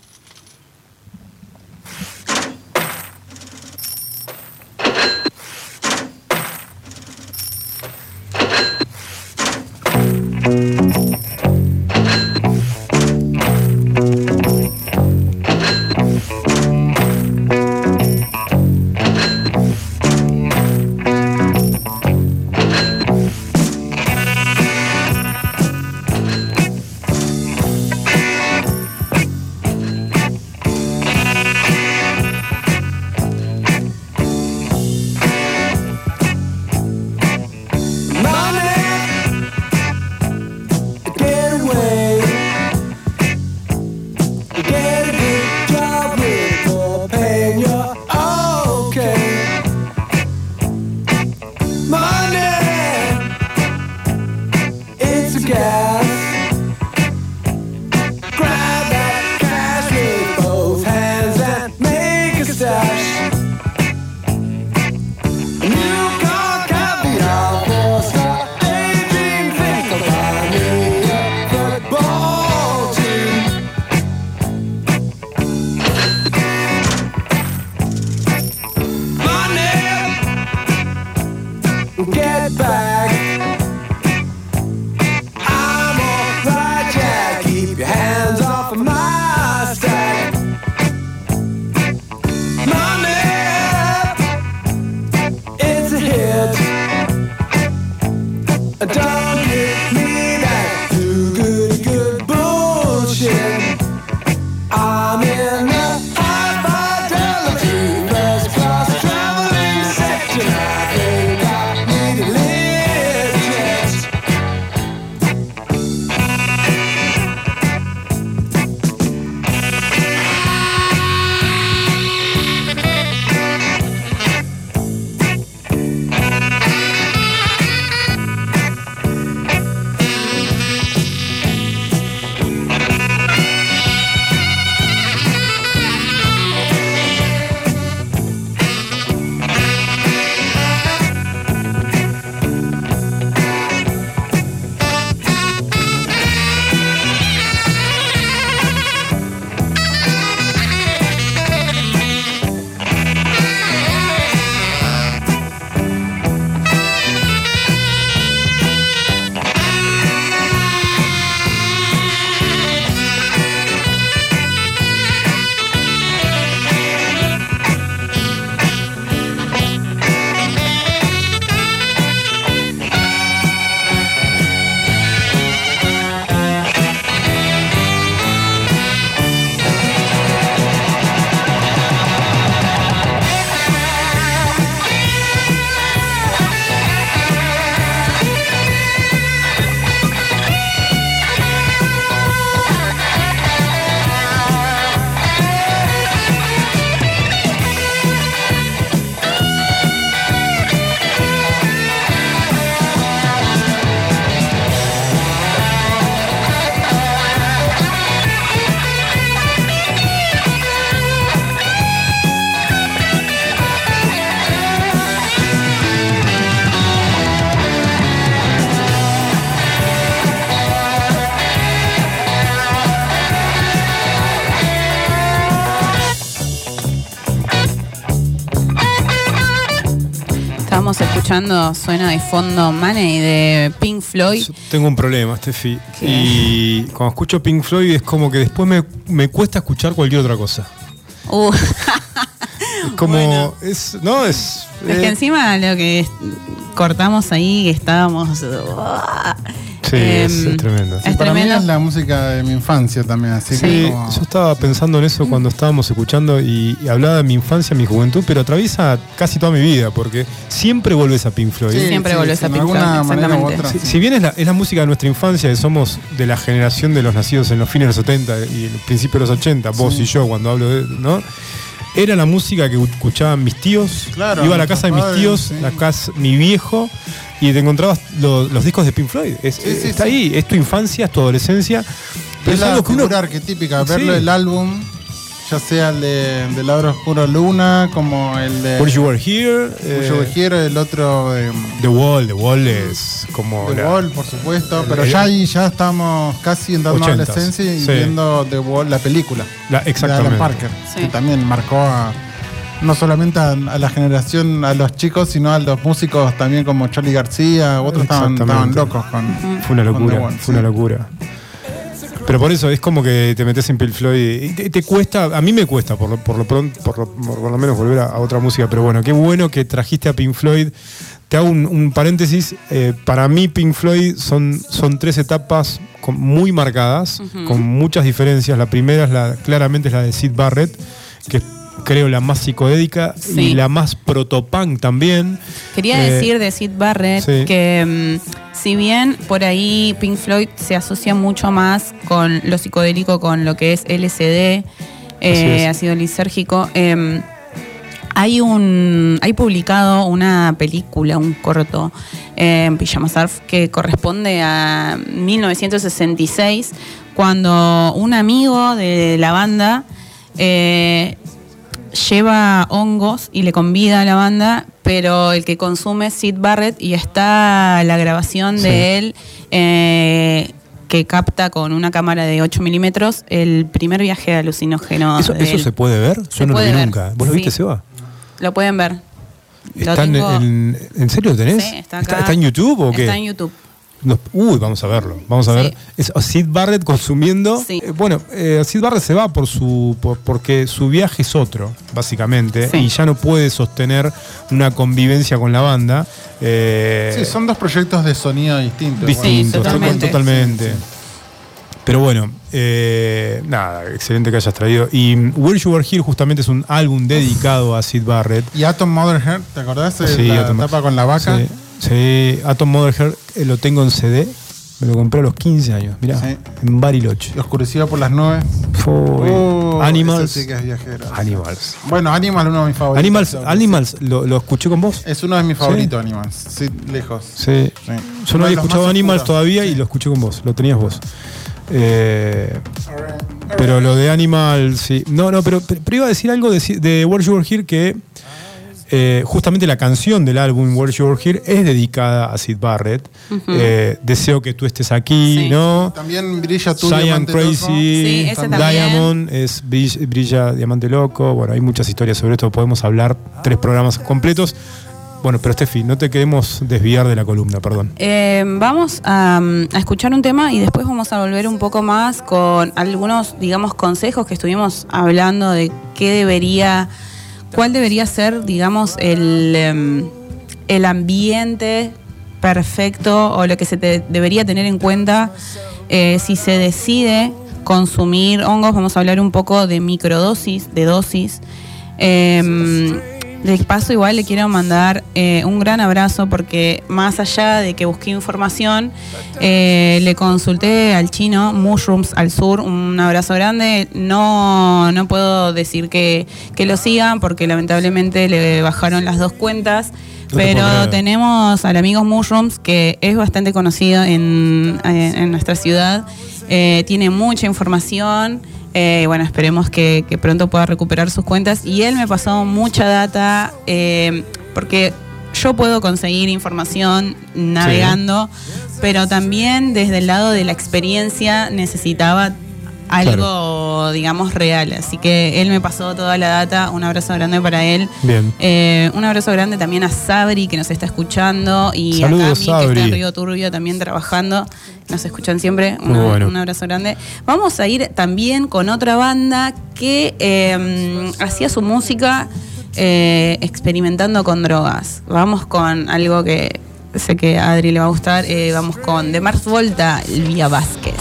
C: Escuchando suena de fondo Money de Pink Floyd.
B: Yo tengo un problema, Steffi.
C: ¿Qué?
B: Y cuando escucho Pink Floyd es como que después me, me cuesta escuchar cualquier otra cosa.
C: Uh, <laughs>
B: como.
C: Bueno.
B: Es, no, es.
C: es que
B: eh,
C: encima lo que cortamos ahí, que estábamos.
B: Sí, es, es tremendo.
C: Es
A: Para mí es la música de mi infancia también, así
B: Sí,
A: que como-
B: yo estaba pensando en eso cuando estábamos escuchando y, y hablaba de mi infancia, mi juventud, pero atraviesa casi toda mi vida, porque siempre vuelves a Pink Floyd.
A: Sí,
C: Siempre
A: sí,
C: volvés
A: sí,
C: a Pink Floyd, exactamente.
A: otra.
B: Si,
A: sí.
B: si bien es la, es la música de nuestra infancia, que somos de la generación de los nacidos en los fines de los 70 y el principio de los 80, vos
A: Sí.
B: y yo cuando hablo de, ¿no? Era la música que escuchaban mis tíos.
A: Claro,
B: Iba a la casa de mis
A: padres,
B: tíos,
A: sí.
B: la casa, mi viejo, y te encontrabas lo- los discos de Pink Floyd. Es-
A: Sí, sí,
B: está
A: sí.
B: ahí, es tu infancia, es tu adolescencia. Pero
A: es
B: es
A: la
B: algo que uno.
A: figura arquetípica, verlo
B: Sí.
A: el álbum, ya sea el de, de Laura Oscuro Luna, como el de
B: Where You Were Here. Eh,
A: You Were Here, el otro de
B: The Wall, The Wall es como.
A: The
B: la-
A: Wall, por supuesto, pero
B: el-
A: ya ahí ya estamos casi entrando a la
B: 80s,
A: adolescencia y
B: sí.
A: viendo The Wall, la película
B: la-
A: de
B: exactamente.
A: Alan Parker,
C: Sí.
A: que también marcó a no solamente a, a la generación, a los chicos, sino a los músicos también como Charlie García, otros estaban, estaban locos con
B: Fue una locura, fue
A: sí.
B: una locura. Pero por eso es como que te metes en Pink Floyd y te, te cuesta, a mí me cuesta por lo, por lo pronto, por lo, por lo menos volver a, a otra música, pero bueno, qué bueno que trajiste a Pink Floyd. Te hago un, un paréntesis, eh, para mí Pink Floyd son, son tres etapas con- muy marcadas, con muchas diferencias. La primera es la, claramente es la de Sid Barrett, que es creo la más psicodélica
C: Sí.
B: y la más protopunk también.
C: Quería
B: Eh,
C: decir de Sid Barrett
B: sí.
C: que mm, si bien por ahí Pink Floyd se asocia mucho más con lo psicodélico, con lo que es LSD, eh, ácido lisérgico, eh, hay un hay publicado una película, un corto eh, en Pijama Surf que corresponde a 1966 cuando un amigo de la banda eh, lleva hongos y le convida a la banda, pero el que consume es Sid Barrett y está la grabación
B: Sí.
C: de él eh, que capta con una cámara de 8 milímetros el primer viaje alucinógeno.
B: ¿Eso, eso se puede ver? Yo no lo vi
C: ver,
B: nunca. ¿Vos lo
C: sí.
B: viste, Seba?
C: Lo pueden ver. Lo
B: ¿Está en,
C: tengo-
B: en- ¿En serio lo tenés?
C: Sí, está acá.
B: ¿Está en YouTube o qué?
C: Está en YouTube.
B: Nos- uy, vamos a verlo. Vamos a
C: Sí.
B: ver. Es Sid Barrett consumiendo.
C: Sí.
B: Eh, bueno, eh, Sid Barrett se va por su por- porque su viaje es otro, básicamente,
C: Sí.
B: y ya no puede sostener una convivencia con la banda. Eh,
A: Sí, son dos proyectos de sonido distintos.
B: distintos,
C: Sí, totalmente.
B: totalmente.
A: Sí, sí.
B: Pero bueno, eh, nada, excelente que hayas traído. Y Where You Were Here justamente es un álbum dedicado a Sid Barrett.
A: Y Atom Mother Heart, ¿te acordás? de
B: Sí,
A: la
B: Atom-
A: etapa con la vaca.
B: Sí, sí, Atom Mother Heart eh, lo tengo en CD. Me lo compré a los 15 años, mirá,
A: Sí.
B: en Bariloche.
A: Y Oscurecido por las nubes.
B: Fue-
A: Oh,
B: Animals.
A: ese sí que es viajero.
B: Animals.
A: Bueno, Animals uno de mis favoritos.
B: Animals. Animals ¿lo, lo escuché con vos?
A: Es uno de mis favoritos, Animals. Sí, lejos.
B: Sí.
A: Sí.
B: Yo
A: Uno
B: no
A: de
B: había
A: los
B: escuchado
A: más
B: Animals
A: oscuros.
B: todavía y lo escuché con vos, lo tenías vos. Eh, pero lo de Animals, sí. No, no, pero, pero iba a decir algo de, de Where You Were Here que eh, justamente la canción del álbum Where You Were Here es dedicada a Sid Barrett. Eh, Deseo que tú estés aquí,
C: Sí.
B: ¿no?
A: También brilla tu
B: Cyan
A: diamante loco.
B: Crazy,
C: Sí, ese también.
B: Diamond, es Brilla, Brilla Diamante Loco. Bueno, hay muchas historias sobre esto, podemos hablar tres programas completos. Bueno, pero Steffi, no te queremos desviar de la columna, perdón.
C: Eh, vamos a, mm, a escuchar un tema y después vamos a volver un poco más con algunos, digamos, consejos que estuvimos hablando de qué debería, cuál debería ser, digamos, el, em, el ambiente perfecto o lo que se te debería tener en cuenta eh, si se decide consumir hongos. Vamos a hablar un poco de microdosis, de dosis. Em, de paso, igual le quiero mandar eh, un gran abrazo porque más allá de que busqué información, eh, le consulté al chino Mushrooms al Sur, un abrazo grande. No, no puedo decir que, que lo sigan porque lamentablemente le bajaron las dos cuentas.
B: No
C: Pero tenemos al amigo Mushrooms, que es bastante conocido en, en- en nuestra ciudad. Eh, tiene mucha información. Eh, bueno, esperemos que, que pronto pueda recuperar sus cuentas. Y él me pasó mucha data, eh, porque yo puedo conseguir información navegando, pero también desde el lado de la experiencia necesitaba
D: algo, digamos, real. Así que él me pasó toda la data. Un abrazo grande para él.
B: Bien.
D: Eh, un abrazo grande también a Sabri, que nos está escuchando. Y
B: Saludos,
D: a Cami, que está en Río Turbio también trabajando. Nos escuchan siempre.
B: Muy
D: Una-
B: bueno.
D: Un abrazo grande. Vamos a ir también con otra banda que eh, hacía su música eh, experimentando con drogas. Vamos con algo que sé que a Adri le va a gustar. eh, vamos con De Mars Volta, Vía Vázquez.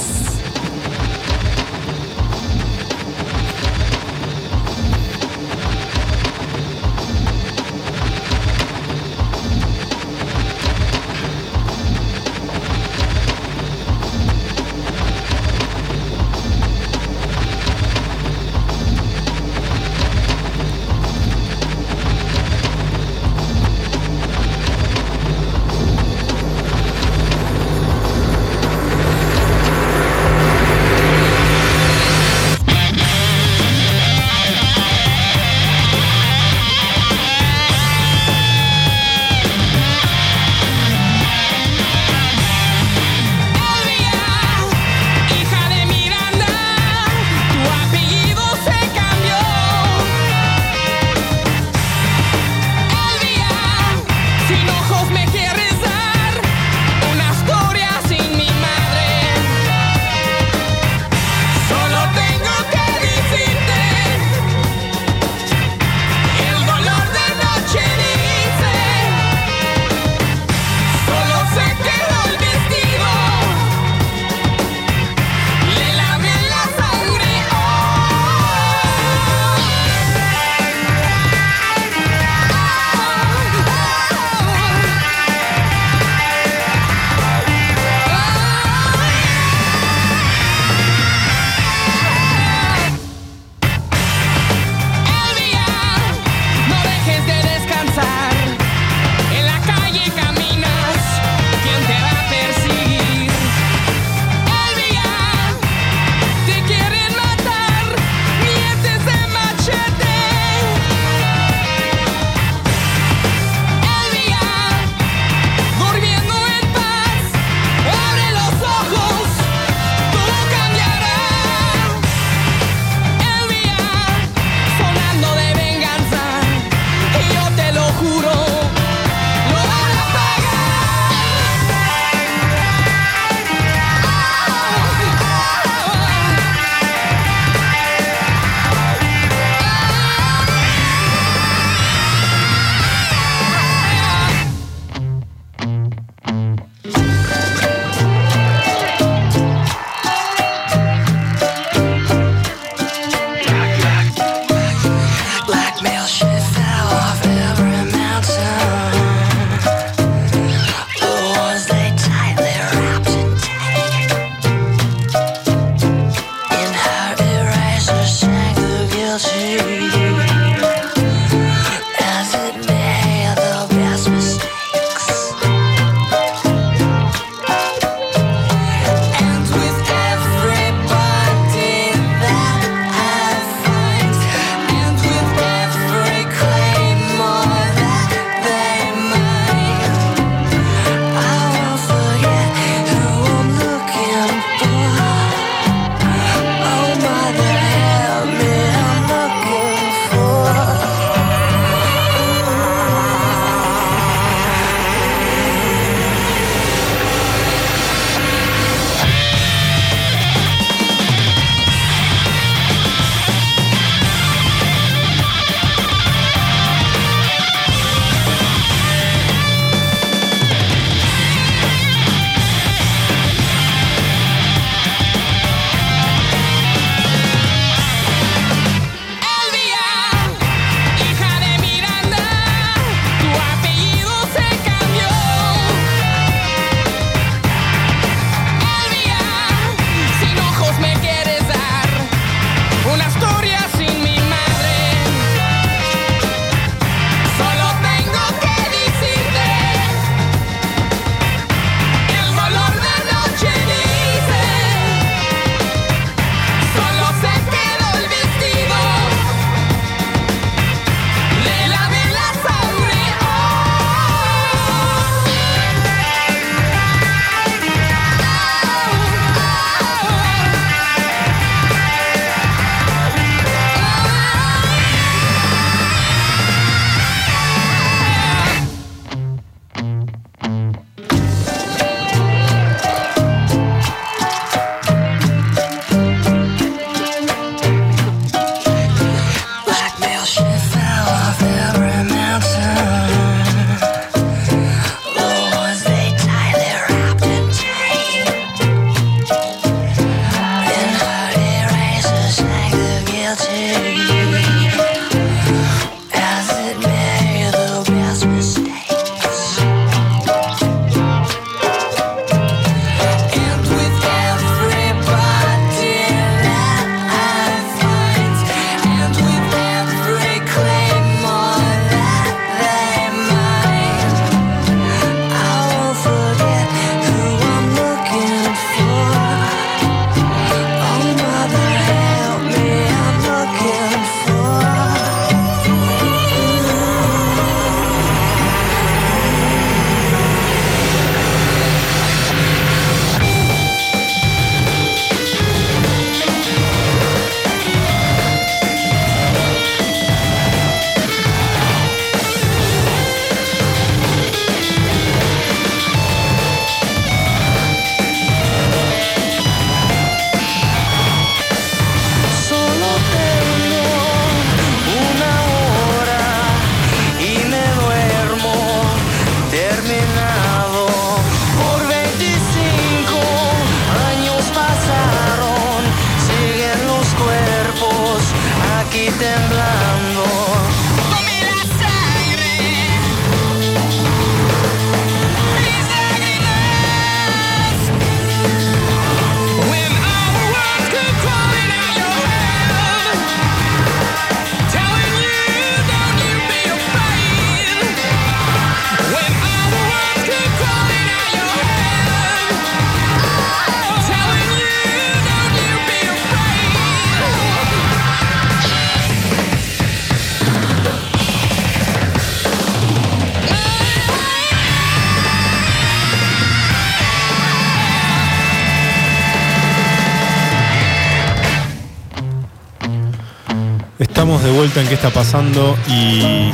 B: Qué está pasando y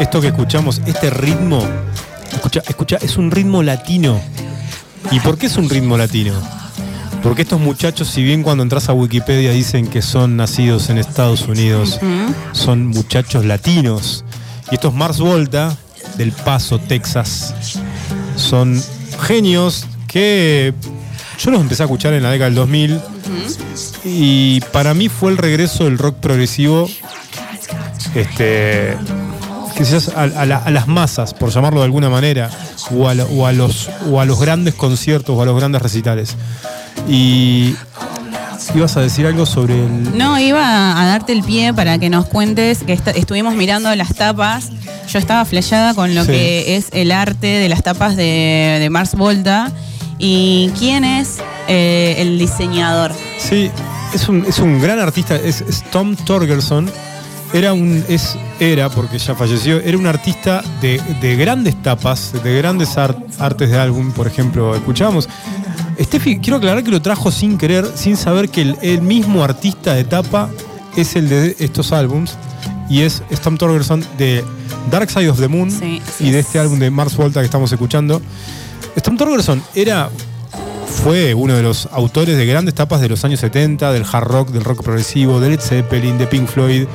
B: esto que escuchamos, este ritmo, escucha, escucha, es un ritmo latino. ¿Y por qué es un ritmo latino? Porque estos muchachos, si bien cuando entras a Wikipedia dicen que son nacidos en Estados Unidos, son muchachos latinos. Y estos Mars Volta, del Paso, Texas, son genios que yo los empecé a escuchar en la década del 2000 y para mí fue el regreso del rock progresivo este quizás a, a la- a las masas por llamarlo de alguna manera o a, lo- o a los o a los grandes conciertos o a los grandes recitales y ibas a decir algo sobre el
C: No, iba a darte el pie para que nos cuentes que esta- estuvimos mirando las tapas. Yo estaba flasheada con lo
B: Sí.
C: que es el arte de las tapas de, de Mars Volta. ¿Y quién es eh, el diseñador?
B: Sí, es un, es un gran artista, es, es Tom Torgerson. Era un, es, era, porque ya falleció, era un artista de, de grandes tapas, de grandes ar- artes de álbum, por ejemplo, escuchábamos. Steffi, quiero aclarar que lo trajo sin querer, sin saber que el, el mismo artista de tapa es el de estos álbums y es Tom Torgerson de Dark Side of the Moon
C: Sí,
B: y de
C: es.
B: este álbum de Mars Volta que estamos escuchando. Tom Torgerson era fue uno de los autores de grandes tapas de los años 70, del hard rock, del rock progresivo, de Led Zeppelin, de Pink Floyd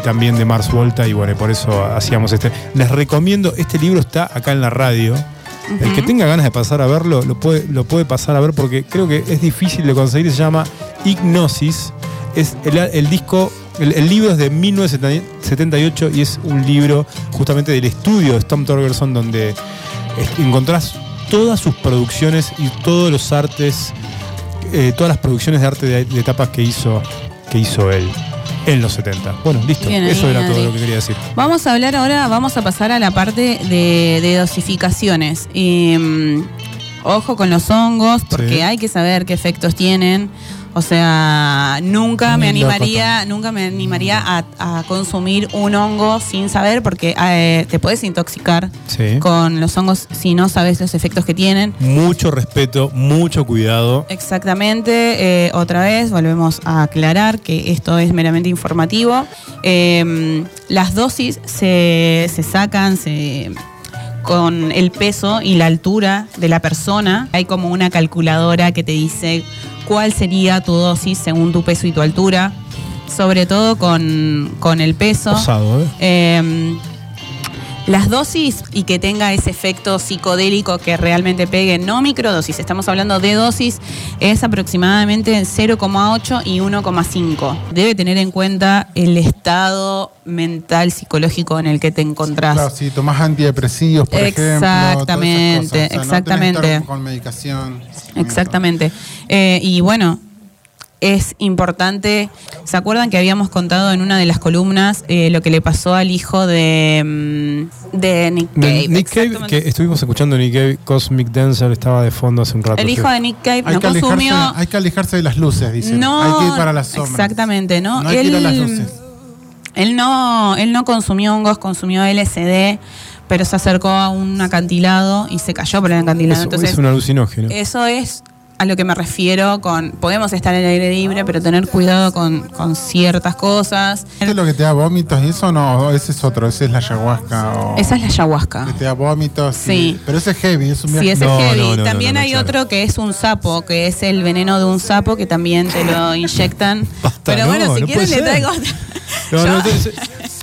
B: también de Mars Volta y bueno, por eso hacíamos este. Les recomiendo, este libro está acá en la radio. El que tenga ganas de pasar a verlo, lo puede, lo puede pasar a ver porque creo que es difícil de conseguir. Se llama Ignosis. Es el, el disco, el, el libro es de 1978 y es un libro justamente del estudio de Tom Torgerson donde encontrás todas sus producciones y todos los artes, eh, todas las producciones de arte de, de tapas que hizo, que hizo él en los 70. Bueno, listo.
C: Bien
B: Eso era todo lo que quería decir.
C: Vamos a hablar ahora, vamos a pasar a la parte de, de dosificaciones. Mm, ojo con los hongos, porque
B: Sí.
C: hay que saber qué efectos tienen. O sea, nunca me animaría, nunca me animaría a, a consumir un hongo sin saber, porque eh, te puedes intoxicar
B: Sí.
C: con los hongos si no sabes los efectos que tienen.
B: Mucho respeto, mucho cuidado.
C: Exactamente, eh, otra vez volvemos a aclarar que esto es meramente informativo. Eh, las dosis se, se sacan se- con el peso y la altura de la persona. Hay como una calculadora que te dice cuál sería tu dosis según tu peso y tu altura, sobre todo con, con el peso.
B: Osado, ¿eh?
C: Las dosis y que tenga ese efecto psicodélico que realmente pegue, no microdosis, estamos hablando de dosis, es aproximadamente 0,8 y 1,5. Debe tener en cuenta el estado mental, psicológico en el que te encontrás.
A: Claro, si tomás antidepresivos, por ejemplo.
C: Exactamente,
A: todas esas cosas. O sea, no tenés que
C: exactamente.
A: estar con medicación.
C: Exactamente. Eh, y bueno, es importante. ¿Se acuerdan que habíamos contado en una de las columnas eh, lo que le pasó al hijo de, mm, de Nick Cave?
B: Nick Cave, que estuvimos escuchando Nick Cave, Cosmic Dancer, estaba de fondo hace un rato.
C: El
B: sí.
C: hijo de Nick Cave
A: Hay,
C: no
A: que alejarse,
C: consumió.
A: hay que alejarse de las luces, dicen.
C: No,
A: hay que ir para las sombras.
C: exactamente, ¿no?
A: No hay que ir a las luces.
C: Él no, él no consumió hongos, consumió LSD, pero se acercó a un acantilado y se cayó por el acantilado.
B: Es,
C: Entonces,
B: es un alucinógeno.
C: Eso es a lo que me refiero con, podemos estar en el aire libre, pero tener cuidado con, con ciertas cosas.
A: ¿Eso es lo que te da vómitos y eso no? Ese es otro, ese es la ayahuasca. O
C: Esa es la ayahuasca.
A: Que te da vómitos. y-
C: Sí.
A: pero ese es heavy, es un
C: Sí,
A: viaje.
C: ese
B: No,
C: es heavy.
B: no, no,
C: también
B: no, no,
C: hay
B: claro.
C: otro que es un sapo, que es el veneno de un sapo que también te lo <laughs> inyectan.
B: Basta,
C: pero bueno,
B: no,
C: si
B: no
C: quieren le traigo otra.
B: No,
C: Yo-
B: no, entonces-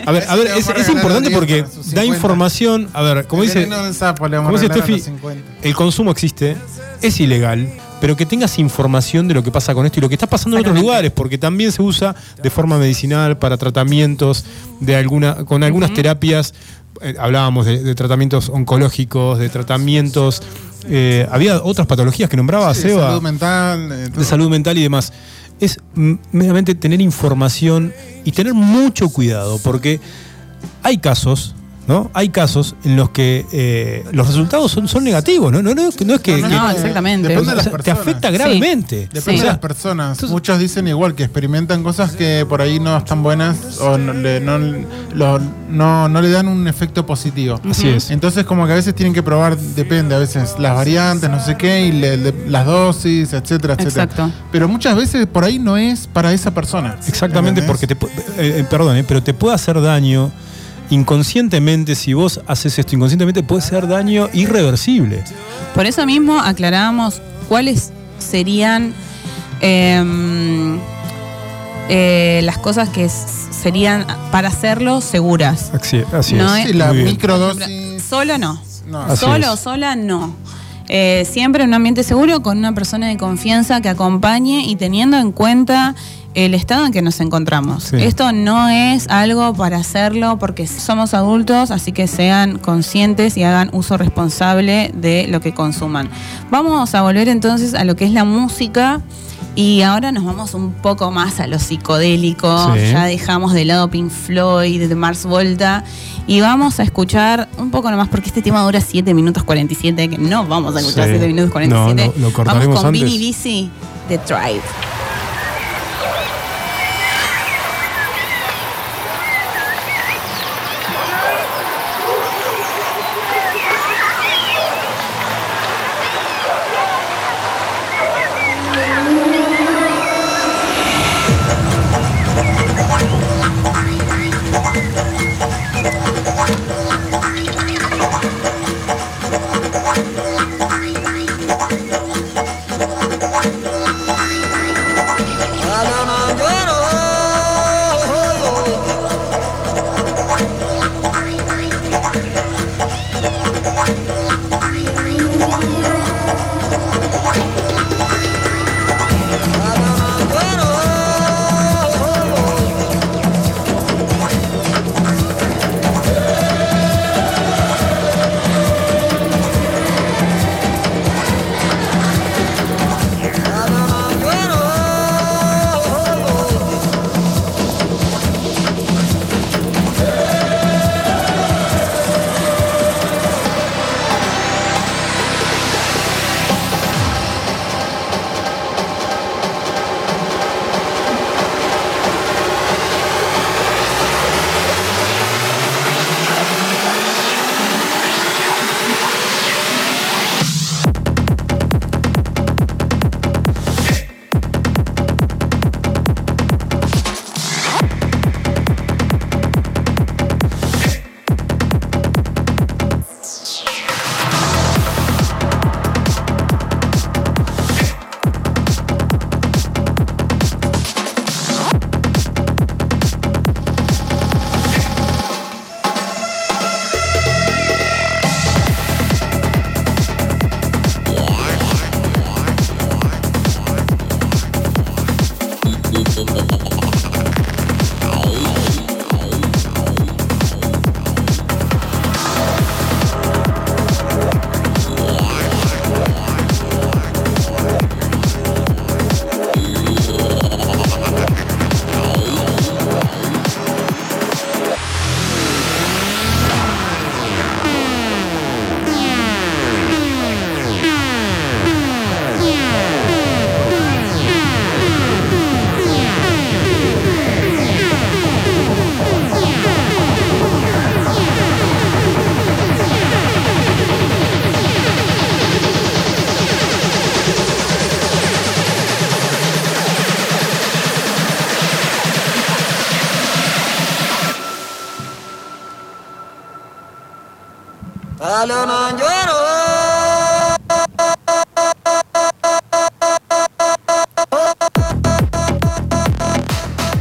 B: a ver, a ver, es, es importante porque da
A: 50.
B: información. A ver, como
A: El
B: dice, como dice Steffi,
A: los 50.
B: el consumo existe, es ilegal, pero que tengas información de lo que pasa con esto y lo que está pasando en otros lugares, porque también se usa de forma medicinal para tratamientos de alguna, con algunas terapias. eh, hablábamos de, de tratamientos oncológicos, de tratamientos. eh, había otras patologías que nombraba
A: Sí,
B: Seba
A: salud mental. eh,
B: de salud mental y demás. Es meramente tener información y tener mucho cuidado, porque hay casos ¿no? Hay casos en los que eh, los resultados son, son negativos, ¿no? No, no, no es que,
C: No,
B: que-
C: no, exactamente.
A: Depende de
B: o
A: las
B: sea, te afecta gravemente.
A: Depende
C: Sí.
A: de las personas.
B: entonces-
A: Muchos dicen igual que experimentan cosas que por ahí no están buenas o no le, no, lo- no- no le dan un efecto positivo.
B: Así es.
A: Entonces como que a veces tienen que probar, depende, a veces las variantes, no sé qué, y le- le- las dosis, etcétera, etcétera.
C: Exacto.
A: Pero muchas veces por ahí no es para esa persona.
B: Exactamente,
A: ¿Entendés?
B: porque te, eh, eh, perdón, eh, pero te puede hacer daño inconscientemente, si vos haces esto inconscientemente, puede ser daño irreversible.
C: Por eso mismo aclarábamos cuáles serían em, eh, las cosas que serían para hacerlo seguras.
B: Así, así
C: No
B: es.
C: es-
A: la microdosis.
C: Solo no. Solo o
B: es.
C: sola no. Eh, siempre en un ambiente seguro con una persona de confianza que acompañe y teniendo en cuenta el estado en que nos encontramos.
B: Sí.
C: Esto no es algo para hacerlo porque somos adultos, así que sean conscientes y hagan uso responsable de lo que consuman. Vamos a volver entonces a lo que es la música. Y ahora nos vamos un poco más a lo psicodélico,
B: Sí.
C: ya dejamos de lado Pink Floyd, de Mars Volta, y vamos a escuchar un poco nomás, porque este tema dura 7 minutos 47, que no vamos a escuchar
B: Sí.
C: 7 minutos 47.
B: No, no, lo cortaremos
C: vamos con
B: antes.
C: Vinny Bici de Tribe.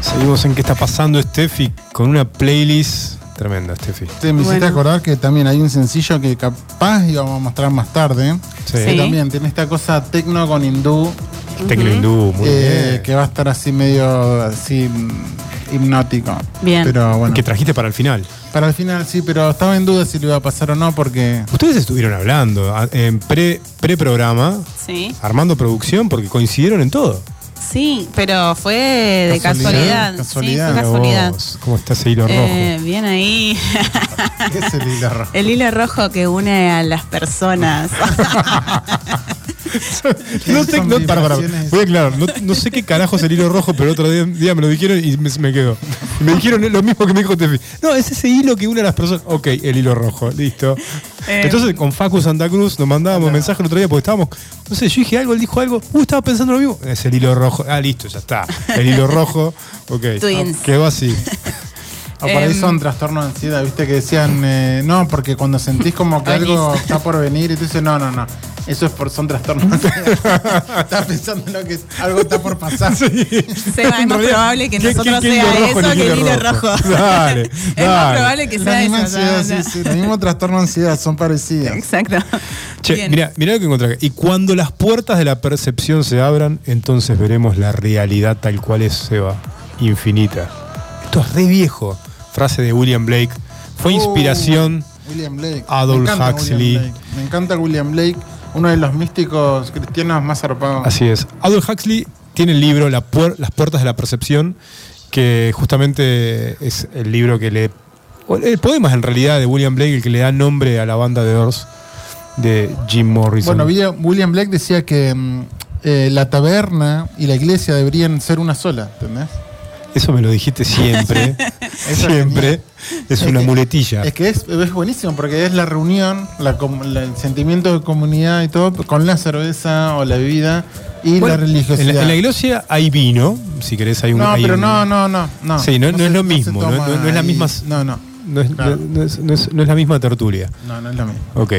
B: Seguimos en qué está pasando Steffi con una playlist tremenda, Steffi.
A: Te me hiciste
C: Bueno.
A: acordar que también hay un sencillo que capaz íbamos a mostrar más tarde.
B: Sí.
A: Que
C: Sí.
A: también tiene esta cosa tecno con hindú,
B: Tecno hindú, muy
A: eh,
B: bien.
A: que va a estar así medio así mm, hipnótico.
C: Bien.
A: Pero bueno,
B: Que trajiste para el final.
A: Para el final sí, pero estaba en duda si lo iba a pasar o no porque
B: Ustedes estuvieron hablando a- en pre- pre-programa,
C: Sí.
B: armando producción, porque coincidieron en todo.
C: Sí, pero fue de
A: Casualidad,
C: casualidad.
A: casualidad.
C: Sí, fue
B: Mira
C: casualidad.
B: vos, ¿Cómo está ese hilo rojo?
C: Eh, bien ahí. <laughs>
A: ¿Qué es el hilo rojo?
C: El hilo rojo que une a las personas. <laughs>
B: No sé, no, para, para,
A: vibraciones.
B: voy a aclarar, no, no sé qué carajo es el hilo rojo, pero otro día, día me lo dijeron y me, me quedó. Y me dijeron lo mismo que me dijo Tefi. No, es ese hilo que une a las personas. Ok, el hilo rojo, listo.
C: Eh.
B: Entonces con Facu Santa Cruz nos mandábamos mensajes el otro día porque estábamos. No sé, yo dije algo, él dijo algo. Uh, estaba pensando lo mismo. Es el hilo rojo. Ah, listo, ya está. El hilo rojo. Ok. <laughs>
C: Twins.
B: Quedó así. <laughs>
A: O por ahí
C: Em,
A: son trastornos de ansiedad, viste que decían, eh, no, porque cuando sentís como que algo está por venir, y tú dices, no, no, no, eso es por, son trastornos <laughs> de ansiedad. Estás pensando en lo que algo está por pasar.
C: Seba, es más
B: realidad,
C: probable que
B: ¿qué-
C: nosotros
B: qué- qué
C: sea
B: rojo
C: eso que el
B: hilo rojo?
C: rojo. <laughs>
B: Dale,
C: es más
B: dale.
C: probable que
A: La
C: sea
A: misma
C: eso.
A: ansiedad,
C: no,
A: sí,
C: no.
A: sí, el mismo trastorno de ansiedad, son parecidas.
C: Exacto.
B: Che, mira, mira lo que encontré acá. Y cuando las puertas de la percepción se abran, entonces veremos la realidad tal cual es, Seba. Infinita. Esto es re viejo. Frase de William Blake. Fue
A: Oh,
B: inspiración.
A: William Blake.
B: Adolf
A: Me encanta
B: Huxley.
A: William Blake. Me encanta William Blake, uno de los místicos cristianos más zarpados.
B: Así es. Adolf Huxley tiene el libro La puer- Las puertas de la percepción, que justamente es el libro que le. El poema es en realidad de William Blake el que le da nombre a la banda de Doors de Jim Morrison.
A: Bueno, William- William Blake decía que mm, eh, la taberna y la iglesia deberían ser una sola, ¿entendés?
B: Eso me lo dijiste siempre. <laughs>
A: Es
B: siempre. Es,
A: Es
B: una
A: que-
B: muletilla.
A: Es que es, es buenísimo porque es la reunión, la la- el sentimiento de comunidad y todo con la cerveza o la bebida y
B: Bueno,
A: la religiosidad.
B: En la, en la iglesia hay vino, si querés hay un...
A: no,
B: hay
A: pero
B: un-
A: no, no, no, no.
B: Sí, no- no es
A: se-
B: lo mismo, no- no- no es la misma-
A: No, no,
B: No es,
A: Claro.
B: no- no es- no es- no es la misma tertulia.
A: no, no es lo mismo.
B: Ok.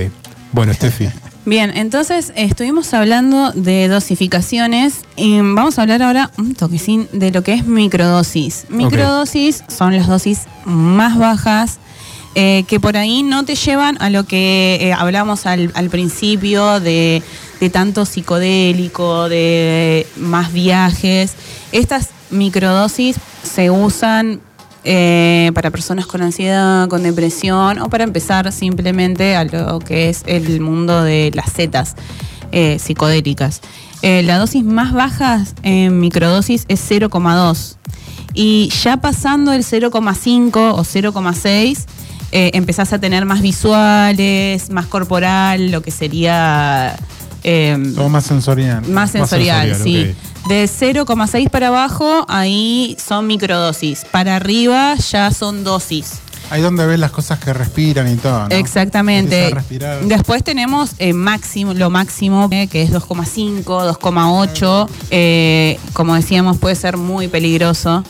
B: Bueno, Steffi. <laughs>
C: Bien, entonces estuvimos hablando de dosificaciones y vamos a hablar ahora un toquecín de lo que es microdosis. Microdosis son las dosis más bajas eh, que por ahí no te llevan a lo que eh, hablamos al, al principio de, de tanto psicodélico, de más viajes. Estas microdosis se usan eh, para personas con ansiedad, con depresión o para empezar simplemente a lo que es el mundo de las setas eh, psicodélicas. Eh, la dosis más baja en microdosis es 0,2 y ya pasando el 0,5 o 0,6 eh, empezás a tener más visuales, más corporal, lo que sería...
A: Todo más sensorial.
C: más sensorial,
B: sensorial,
C: sí. De 0,6 para abajo, ahí son microdosis. Para arriba ya son dosis.
A: Ahí donde ves las cosas que respiran y todo. ¿no?
C: Exactamente. Después tenemos eh, máximo, lo máximo, eh, que es 2,5, 2,8. Eh, como decíamos, puede ser muy peligroso.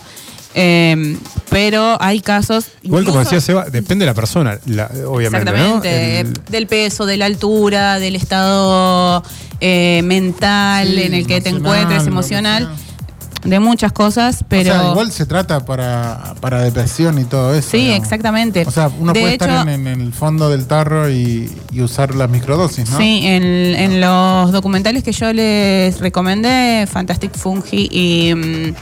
C: Eh, pero hay casos.
B: Igual como decía Seba, depende de la persona, la- obviamente,
C: Exactamente,
B: ¿no? El-
C: del peso, de la altura, del estado eh, mental
A: Sí,
C: en el que te encuentres, emocional, de muchas cosas, pero...
A: O sea, igual se trata para, para depresión y todo eso.
C: Sí,
A: digamos.
C: exactamente.
A: O sea, uno
C: De
A: puede
C: hecho-
A: estar en, en el fondo del tarro y, y usar las microdosis, ¿no?
C: Sí, en, en los documentales que yo les recomendé, Fantastic Fungi y mm,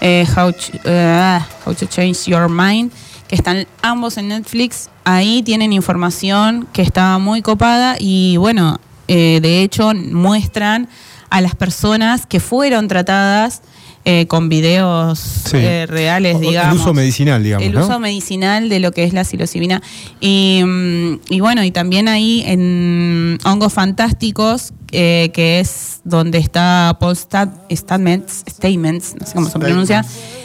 C: eh, How, Ch- eh, How to Change Your Mind, que están ambos en Netflix, ahí tienen información que está muy copada y bueno, eh, de hecho muestran a las personas que fueron tratadas eh, con videos
B: Sí.
C: eh, reales, digamos.
B: El uso medicinal, digamos,
C: El
B: ¿no?
C: uso medicinal de lo que es la psilocibina. Y, mm, y bueno, y también ahí en Hongos Fantásticos, eh, que es donde está Paul Stat- Statements, Statements, no sé cómo se pronuncia,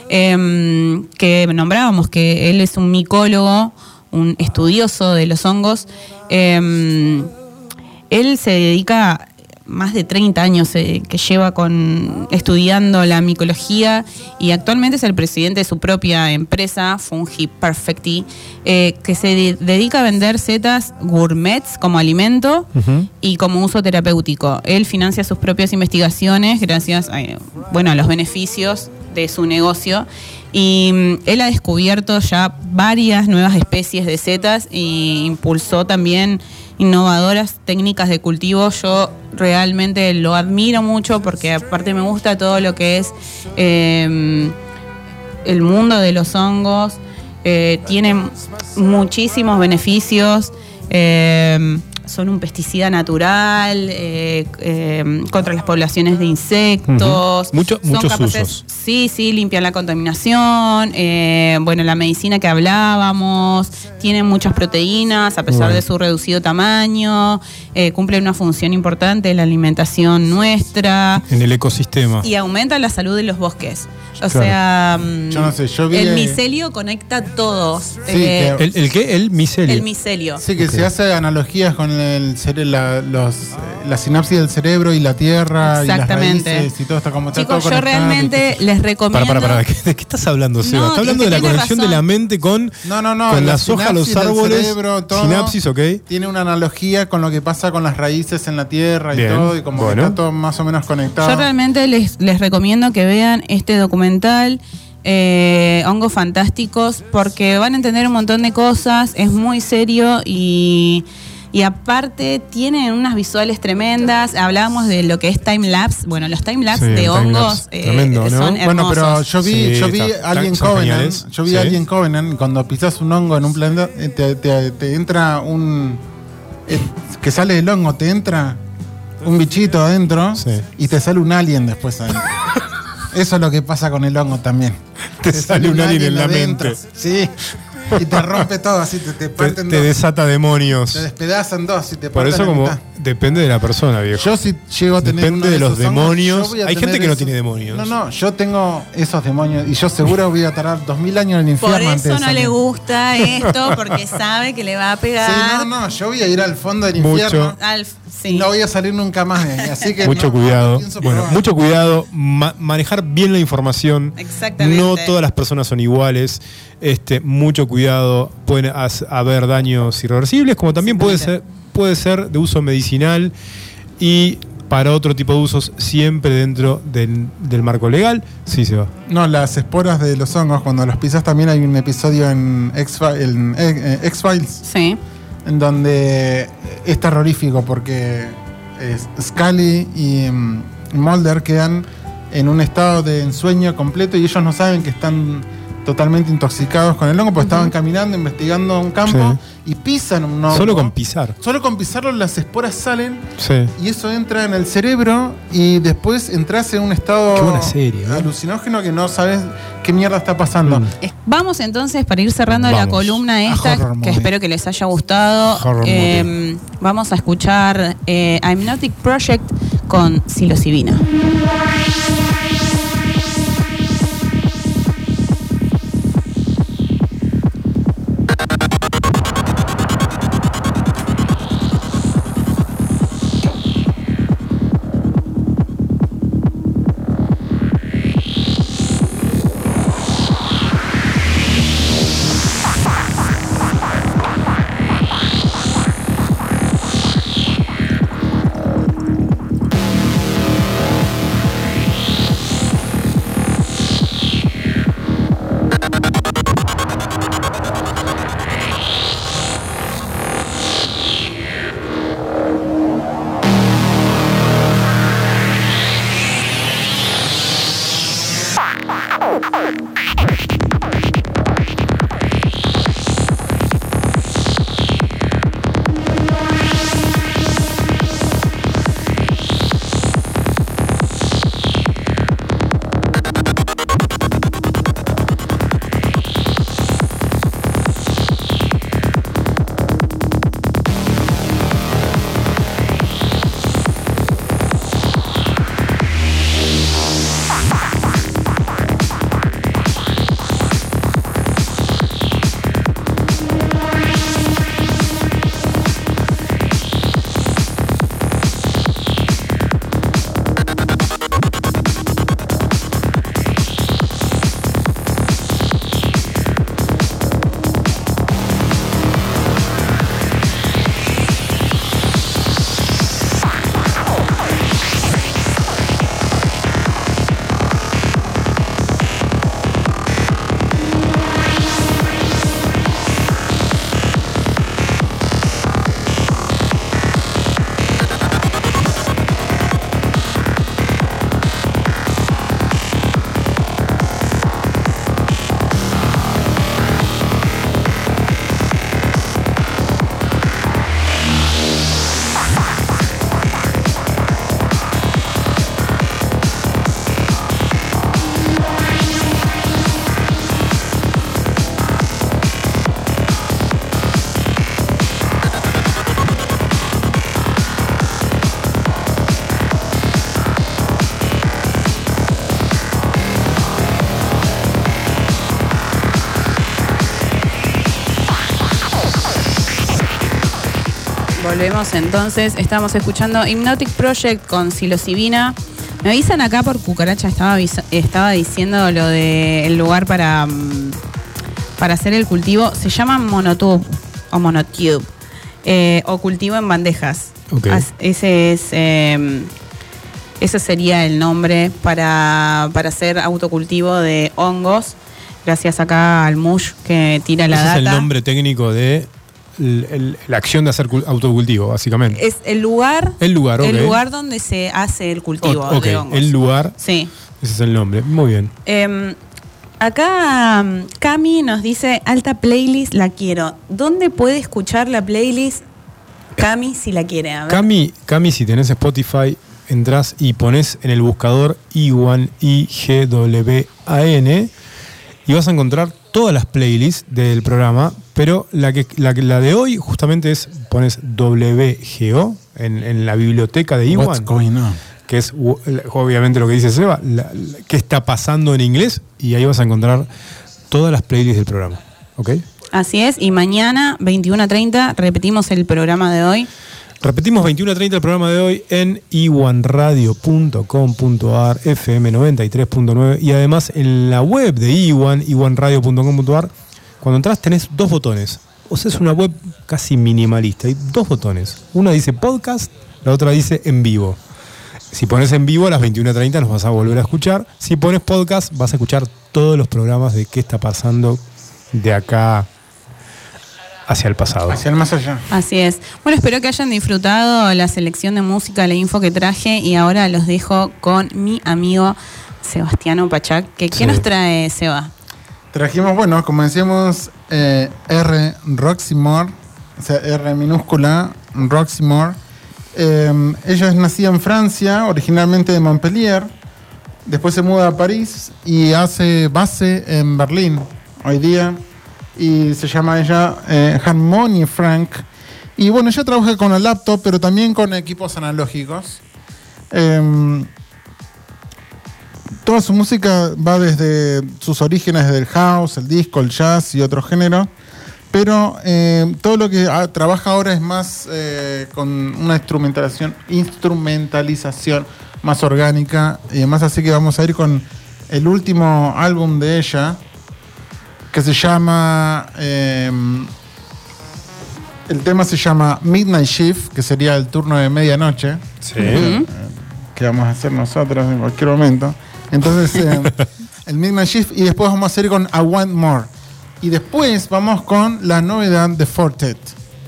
C: em, que nombrábamos que él es un micólogo, un estudioso de los hongos. em, él se dedica más de 30 años eh, que lleva con estudiando la micología y actualmente es el presidente de su propia empresa, Fungi Perfecti, eh, que se de- dedica a vender setas gourmets como alimento y como uso terapéutico. Él financia sus propias investigaciones gracias a, eh, bueno, a los beneficios de su negocio y mm, él ha descubierto ya varias nuevas especies de setas e impulsó también innovadoras técnicas de cultivo. Yo realmente lo admiro mucho porque aparte me gusta todo lo que es eh, el mundo de los hongos. eh, tiene muchísimos beneficios. eh, son un pesticida natural eh, eh, contra las poblaciones de insectos.
B: Ujú. Mucho-
C: Son
B: muchos
C: capaces-
B: usos.
C: Sí, sí, limpian la contaminación. eh, bueno, la medicina que hablábamos. Tienen muchas proteínas a pesar
B: Bueno.
C: de su reducido tamaño. eh, cumplen una función importante en la alimentación nuestra.
B: En el ecosistema.
C: Y aumenta la salud de los bosques. O
B: Claro.
C: sea, mm,
A: Yo no sé, yo vi,
C: el
A: eh,
C: micelio conecta todos.
A: Sí,
C: Eh,
A: que-
B: ¿El, el qué? El micelio.
C: el micelio.
A: Sí, que se hace analogías con el cere- la, los, eh, la sinapsis del cerebro y la tierra
C: Exactamente.
A: y las raíces y todo está como está
C: Chicos,
A: todo
C: yo
A: y
C: realmente les recomiendo.
B: Para, para, para. ¿De qué, de qué estás hablando, Seba?
C: No,
B: Está
C: es
B: hablando de la conexión
C: razón.
B: de la mente con.
A: No, no, no.
B: con
A: la
B: las hojas, los árboles.
A: cerebro, todo
B: sinapsis, ok.
A: Tiene una analogía con lo que pasa con las raíces en la tierra y
B: Bien,
A: todo, y como
B: bueno.
A: que está todo más o menos conectado.
C: Yo realmente les, les recomiendo que vean este documental. eh, Hongos Fantásticos, porque van a entender un montón de cosas, es muy serio y, y aparte tienen unas visuales tremendas. Hablábamos de lo que es time lapse. Bueno, los time lapse
B: Sí,
C: de
B: time
C: hongos eh,
B: tremendo, ¿no?
C: son
A: Bueno, pero
C: hermosos.
A: yo vi,
B: Sí,
A: yo vi
B: está-
A: Alien
B: son
A: Covenant. Yo vi
B: Sí.
A: Alien Covenant cuando pisas un hongo en un planeta, eh, te, te- te entra un. eh, que sale del hongo, te entra un bichito adentro
B: Sí.
A: y te sale un alien después adentro. <laughs> Eso es lo que pasa con el hongo también.
B: Te sale un alien en la
A: adentro.
B: mente.
A: Sí. Y te rompe todo, así te, te
B: Te,
A: parten
B: te
A: dos.
B: desata demonios.
A: Te despedazan dos y te
B: Por
A: parten
B: eso
A: la
B: como
A: mitad.
B: depende de la persona, viejo.
A: Yo si llego a tener
B: Depende
A: uno
B: de los
A: esos
B: demonios. Hay gente que no tiene demonios.
A: No, no, yo tengo esos demonios y yo seguro voy a tardar dos mil años en el infierno
C: Por
A: antes de
C: eso no le gusta esto, porque sabe que le va a pegar.
A: Sí, no, no, yo voy a ir al fondo del
B: Mucho.
A: infierno
C: Al- sí.
A: no voy a salir nunca más de ahí. Así que
B: mucho
A: no,
B: cuidado.
A: no
B: bueno,
A: probar.
B: mucho cuidado. ma- manejar bien la información.
C: Exactamente.
B: No todas las personas son iguales. Este, mucho cuidado. Pueden as- haber daños irreversibles, como también puede ser, puede ser de uso medicinal y para otro tipo de usos, siempre dentro del, del marco legal. Sí, se va.
A: No, las esporas de los hongos, cuando los pisas también hay un episodio en en, eh, X-Files
C: Sí.
A: en donde es terrorífico porque es- Scully y mm, Mulder quedan en un estado de ensueño completo y ellos no saben que están totalmente intoxicados con el hongo porque estaban caminando, investigando un campo y pisan un hongo.
B: Solo con pisar.
A: Solo con pisarlo las esporas salen
B: Sí.
A: y eso entra en el cerebro y después entras en un estado
B: Qué buena serie, ¿no?
A: alucinógeno que no sabes qué mierda está pasando.
B: Mm.
C: Eh, Vamos entonces para ir cerrando la columna esta, que
A: movie.
C: espero que les haya gustado. Eh, vamos a escuchar eh, Project con psilocibina. Volvemos entonces. Estamos escuchando Hypnotic Project con Psilocibina. Me avisan acá por cucaracha, estaba, estaba diciendo lo del lugar para, mm, para hacer el cultivo. Se llama monotube o monotube. eh, o cultivo en bandejas. Ese es. eh, ese sería el nombre para, para hacer autocultivo de hongos. Gracias acá al Mush que tira la
B: Ese
C: data.
B: es el nombre técnico de el- el- la acción de hacer cul- autocultivo, básicamente.
C: Es el lugar.
B: El lugar,
C: El
B: ok.
C: lugar donde se hace el cultivo
B: O-
C: de hongos.
B: el lugar,
C: Sí.
B: ese es el nombre. Muy bien.
C: Em, acá mm, Cami nos dice, alta playlist, la quiero. ¿Dónde puede escuchar la playlist Cami si la quiere? A ver.
B: Cami, Cami, si tenés Spotify, entras y pones en el buscador Iwan, I-G-W-A-N, y vas a encontrar todas las playlists del programa, pero la, que, la, que- la de hoy justamente es, pones WGO en, en la biblioteca de
A: What's
B: Iwan,
A: going on?
B: que es obviamente lo que dice Seba, la- la- qué está pasando en inglés, y ahí vas a encontrar todas las playlists del programa. ¿Ok?
C: Así es, y mañana, 21 a 30, repetimos el programa de hoy.
B: Repetimos 21 a 30 el programa de hoy en iwanradio.com.ar, FM 93.9 y además en la web de iwan, iwanradio.com.ar. Cuando entras tenés dos botones. O sea, es una web casi minimalista. Hay dos botones. Una dice podcast, la otra dice en vivo. Si pones en vivo a las 21.30 nos vas a volver a escuchar. Si pones podcast vas a escuchar todos los programas de qué está pasando de acá hacia el pasado.
A: Hacia el más allá.
C: Así es. Bueno, espero que hayan disfrutado la selección de música, la info que traje y ahora los dejo con mi amigo Sebastiano Pachac. Que, ¿Qué
B: Sí.
C: nos trae Seba?
A: Trajimos, bueno, como decíamos, eh, R. Roxymore, o sea, R minúscula, Roxymore. Eh, ella es nacida en Francia, originalmente de Montpellier. Después se muda a París y hace base en Berlín hoy día. Y se llama ella eh, Harmonie Frank. Y bueno, ella trabaja con el laptop, pero también con equipos analógicos. Em, toda su música va desde sus orígenes del house, el disco, el jazz y otros géneros. Pero eh, todo lo que ah, trabaja ahora es más eh, con una instrumentación, instrumentalización más orgánica y demás. Así que vamos a ir con el último álbum de ella, que se llama. eh, el tema se llama Midnight Shift, que sería el turno de medianoche
B: Sí.
A: que vamos a hacer nosotros en cualquier momento. Entonces, eh, <laughs> el Midnight Shift y después vamos a ir con I Want More. Y después vamos con la novedad de Fortet.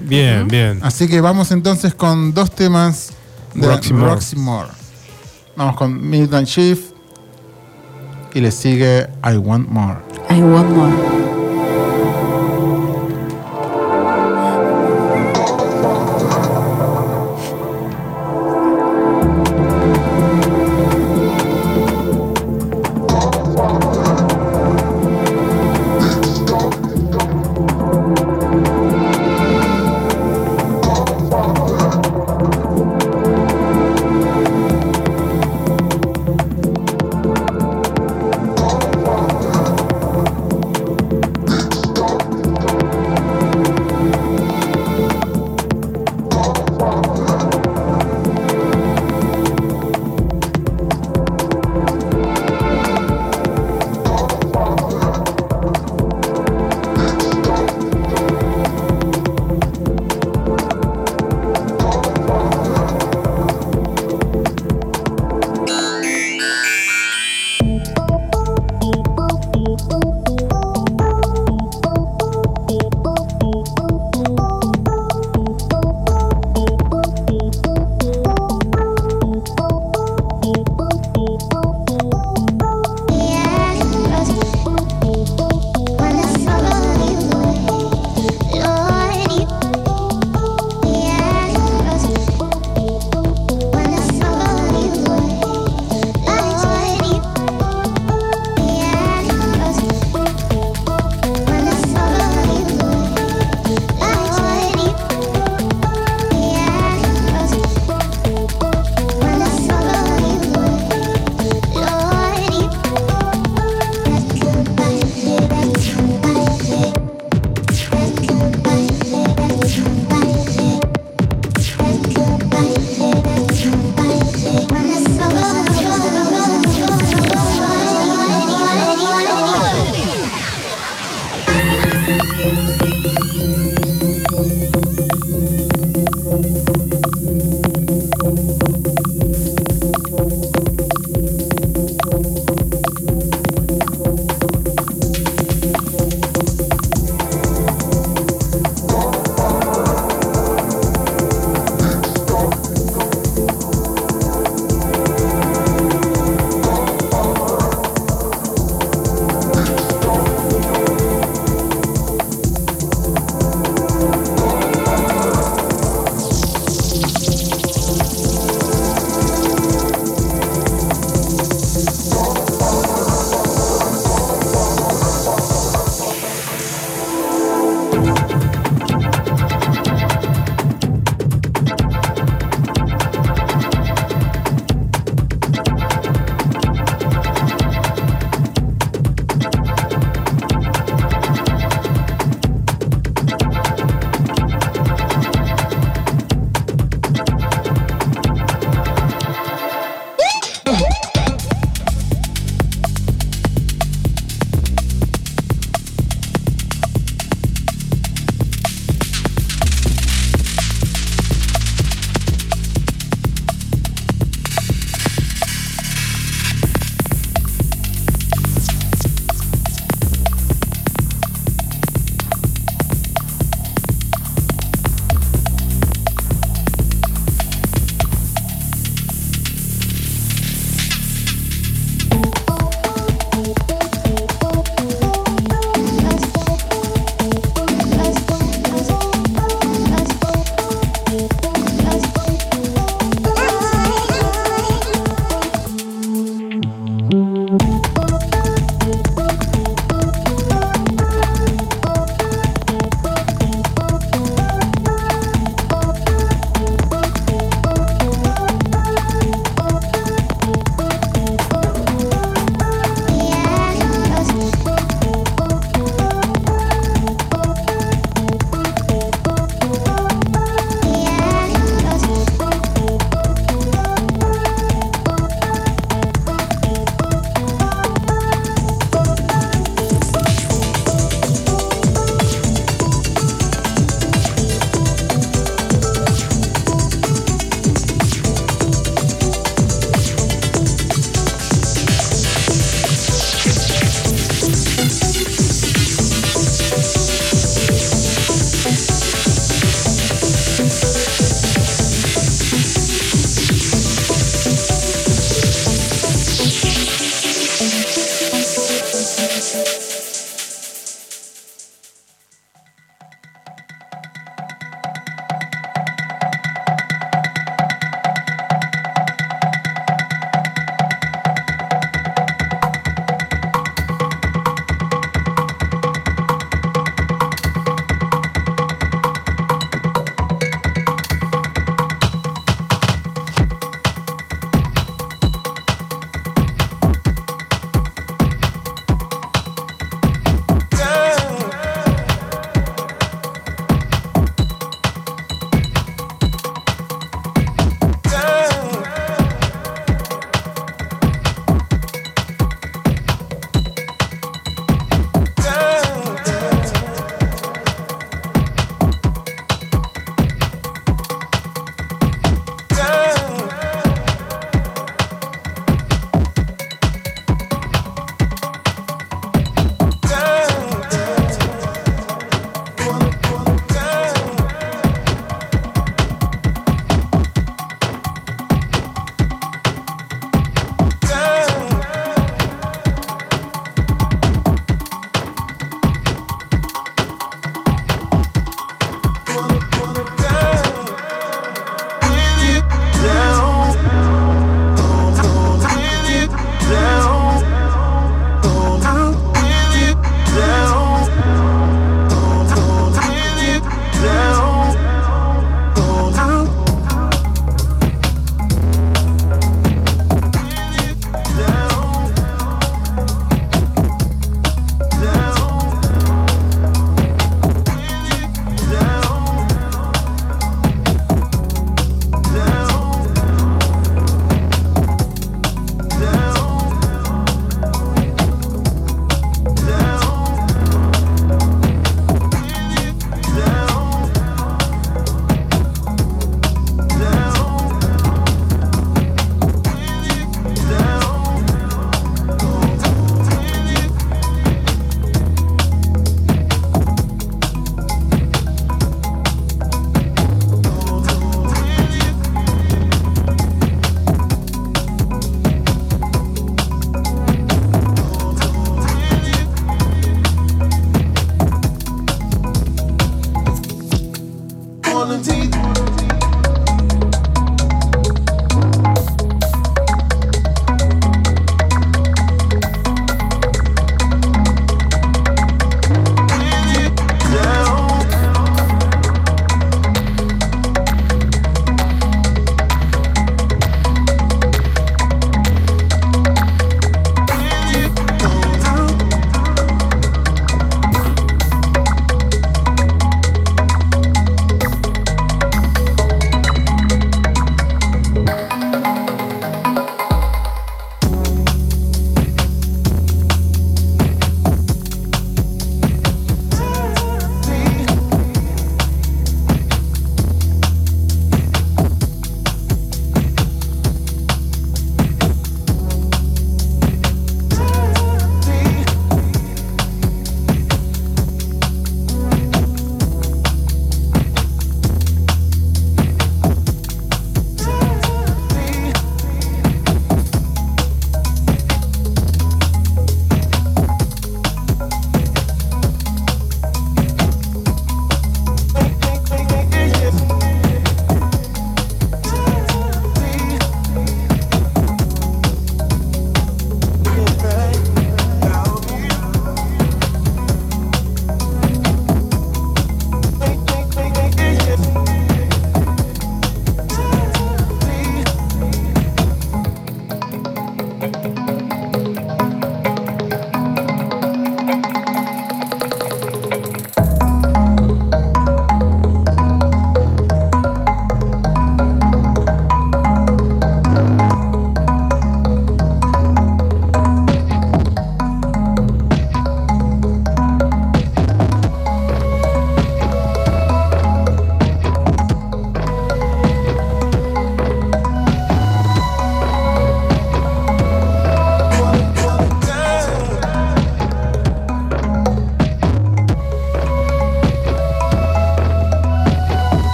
B: Bien, bien.
A: Así que vamos entonces con dos temas de
B: Roxy. Moore.
A: Vamos con Midnight Shift y le sigue I Want More.
C: I want more.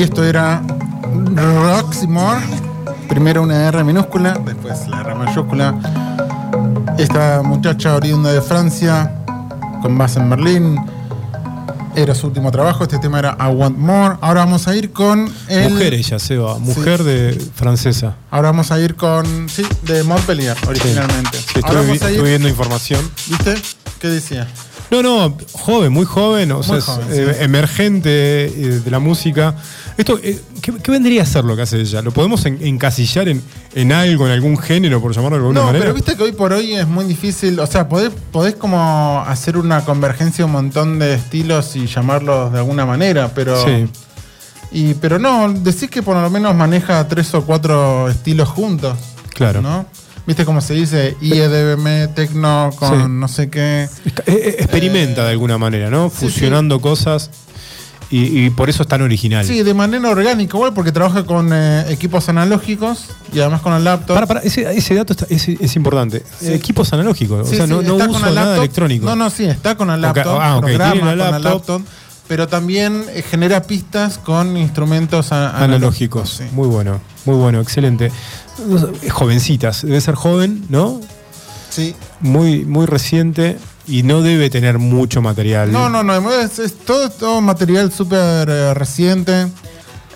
A: Y esto era Roxymore. Primero una R minúscula, después la R mayúscula. Esta muchacha oriunda de Francia, con base en Berlín. Era su último trabajo. Este tema era I Want More. Ahora vamos a ir con el.
B: Mujer ella, Seba. Mujer
A: Sí.
B: de francesa.
A: Ahora vamos a ir con. Sí, de Montpellier, originalmente.
B: Sí, vi-
A: vamos a ir.
B: viendo información.
A: ¿Viste? ¿Qué decía?
B: No, no, joven, muy joven, o sea, es,
A: joven,
B: eh,
A: sí.
B: emergente eh, de la música. Esto, eh, ¿qué, qué vendría a ser lo que hace ella? ¿Lo podemos en- encasillar en, en algo, en algún género, por llamarlo de alguna
A: No,
B: manera?
A: pero viste que hoy por hoy es muy difícil. O sea, podés, podés como hacer una convergencia de un montón de estilos y llamarlos de alguna manera, pero.
B: Sí.
A: Y, pero no, decís que por lo menos maneja tres o cuatro estilos juntos.
B: Claro.
A: ¿No? ¿Viste cómo se dice? IEDBM, tecno con
B: Sí.
A: no sé qué.
B: Esca- eh, experimenta de alguna manera, ¿no?
A: sí,
B: Fusionando cosas y, y por eso es tan original.
A: Sí, de manera orgánica, igual, porque trabaja con eh, equipos analógicos y además con el laptop.
B: Para, para, ese, ese dato está- es, es importante.
A: Sí.
B: Equipos analógicos,
A: Sí,
B: o sea,
A: sí,
B: no, no uso
A: el
B: nada electrónico.
A: No, no, sí, está con el laptop.
B: ah, ok,
A: programa
B: tiene la
A: con el
B: laptop.
A: Pero también eh, genera pistas con instrumentos
B: analógicos.
A: sí.
B: Muy bueno, muy bueno, excelente. Jovencitas, debe ser joven, ¿no?
A: Sí.
B: Muy, muy reciente y no debe tener mucho material.
A: No, no, no, es, es todo, todo material súper eh, reciente.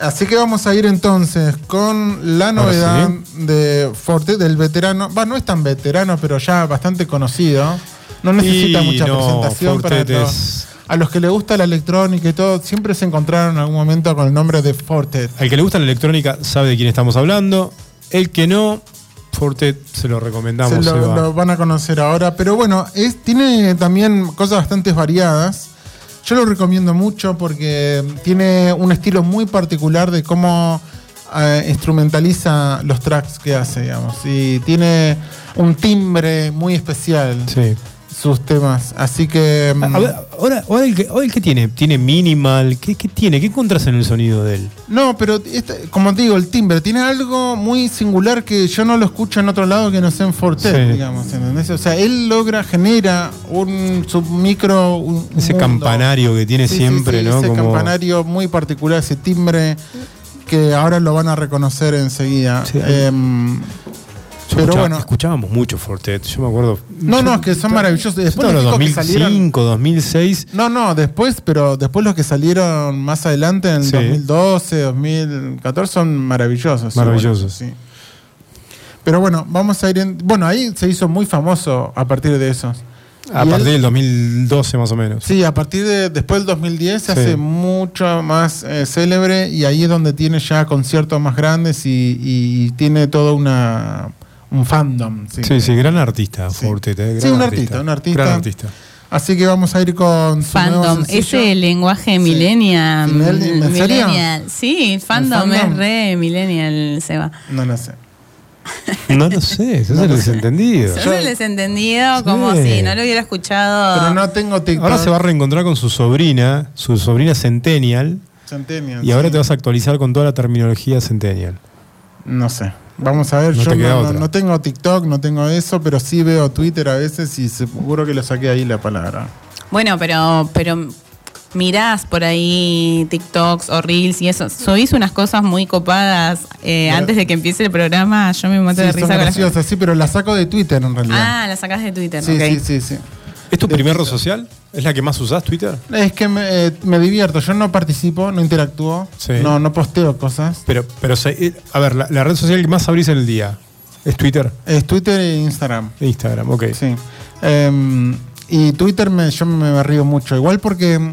A: Así que vamos a ir entonces con la novedad
B: sí.
A: de Forte, del veterano. Va, no es tan veterano, pero ya bastante conocido. No necesita
B: Y
A: mucha
B: no,
A: presentación para
B: Fortet es-
A: A los que le gusta la electrónica y todo, siempre se encontraron en algún momento con el nombre de Forte.
B: Al que le gusta la electrónica sabe de quién estamos hablando. El que no, Fortet se lo
A: Se
B: recomendamos.
A: lo,
B: Seba.
A: lo van a conocer ahora. Pero bueno, es, tiene también cosas bastante variadas. Yo lo recomiendo mucho porque tiene un estilo muy particular de cómo eh, instrumentaliza los tracks que hace, digamos. Y tiene un timbre muy especial.
B: Sí.
A: Sus temas. Así que.
B: A
A: mm,
B: ver, ahora, ahora el que, ahora el que tiene, tiene minimal, ¿qué, qué tiene? ¿Qué encontrás en el sonido de él?
A: No, pero este- como te digo, el timbre tiene algo muy singular que yo no lo escucho en otro lado que no sea en Forte,
B: Sí.
A: digamos. ¿entendés? O sea, él logra, genera un submicro. Un
B: Ese
A: mundo.
B: campanario que tiene
A: Sí,
B: siempre,
A: sí,
B: ¿no?
A: Ese
B: Como-
A: campanario muy particular, ese timbre que ahora lo van a reconocer enseguida.
B: Sí. Yo
A: pero bueno.
B: escuchábamos mucho Fortet, yo me acuerdo.
A: No,
B: yo-
A: no, es que son maravillosos. Después los
B: era
A: discos que
B: 2005, 2006.
A: No, no, después, pero después los que salieron más adelante en
B: Sí.
A: 2012, 2014 son maravillosos. sí,
B: Maravillosos.
A: bueno, sí. Pero bueno, vamos a ir en. Bueno, ahí se hizo muy famoso a partir de esos.
B: A
A: Y
B: partir
A: él-
B: del 2012 más o menos.
A: Sí, a partir de después del 2010 se
B: Sí.
A: hace mucho más eh, célebre y ahí es donde tiene ya conciertos más grandes y, y tiene todo una un fandom. sí.
B: Sí, sí, gran artista,
A: Sí.
B: Fortet. eh, gran
A: Sí, un artista, un artista.
B: Gran artista.
A: Así que vamos a ir con su
C: Fandom, ese lenguaje millennial.
A: Millennial, ¿en serio?
C: millennial. Sí, fandom,
A: fandom?
C: es re millennial, Seba.
A: No lo sé. <laughs>
B: No lo sé, eso es el desentendido.
C: Yo les entendido
B: Sí.
C: como si no lo hubiera escuchado.
A: Pero no tengo TikTok.
B: Ahora se va a reencontrar con su sobrina, su sobrina Centennial,
A: Centennial,
B: y ahora
A: sí.
B: te vas a actualizar con toda la terminología Centennial.
A: No sé. Vamos a ver,
B: No
A: yo
B: te
A: no, no-
B: otra.
A: no tengo TikTok, no tengo eso, pero sí veo Twitter a veces y seguro que lo saqué ahí la palabra.
C: Bueno, pero, pero mirás por ahí TikToks o Reels y eso. Subís unas cosas muy copadas eh,
A: Pero-
C: antes de que empiece el programa. Yo me mato
A: Sí,
C: de
A: son
C: risa con las
A: graciosas, sí, pero la saco de Twitter en realidad.
C: Ah, la sacás de Twitter,
A: sí, sí, sí, sí.
B: ¿Es tu primer red social? ¿Es la que más usás, Twitter?
A: Es que me, eh, me divierto, yo no participo, no interactúo,
B: Sí.
A: no, no posteo cosas.
B: Pero, pero se- eh, a ver, la, la red social que más abrís en el día es Twitter
A: Es Twitter e Instagram.
B: e Instagram, ok.
A: Sí. Em, y Twitter me, yo me río mucho, igual porque mm,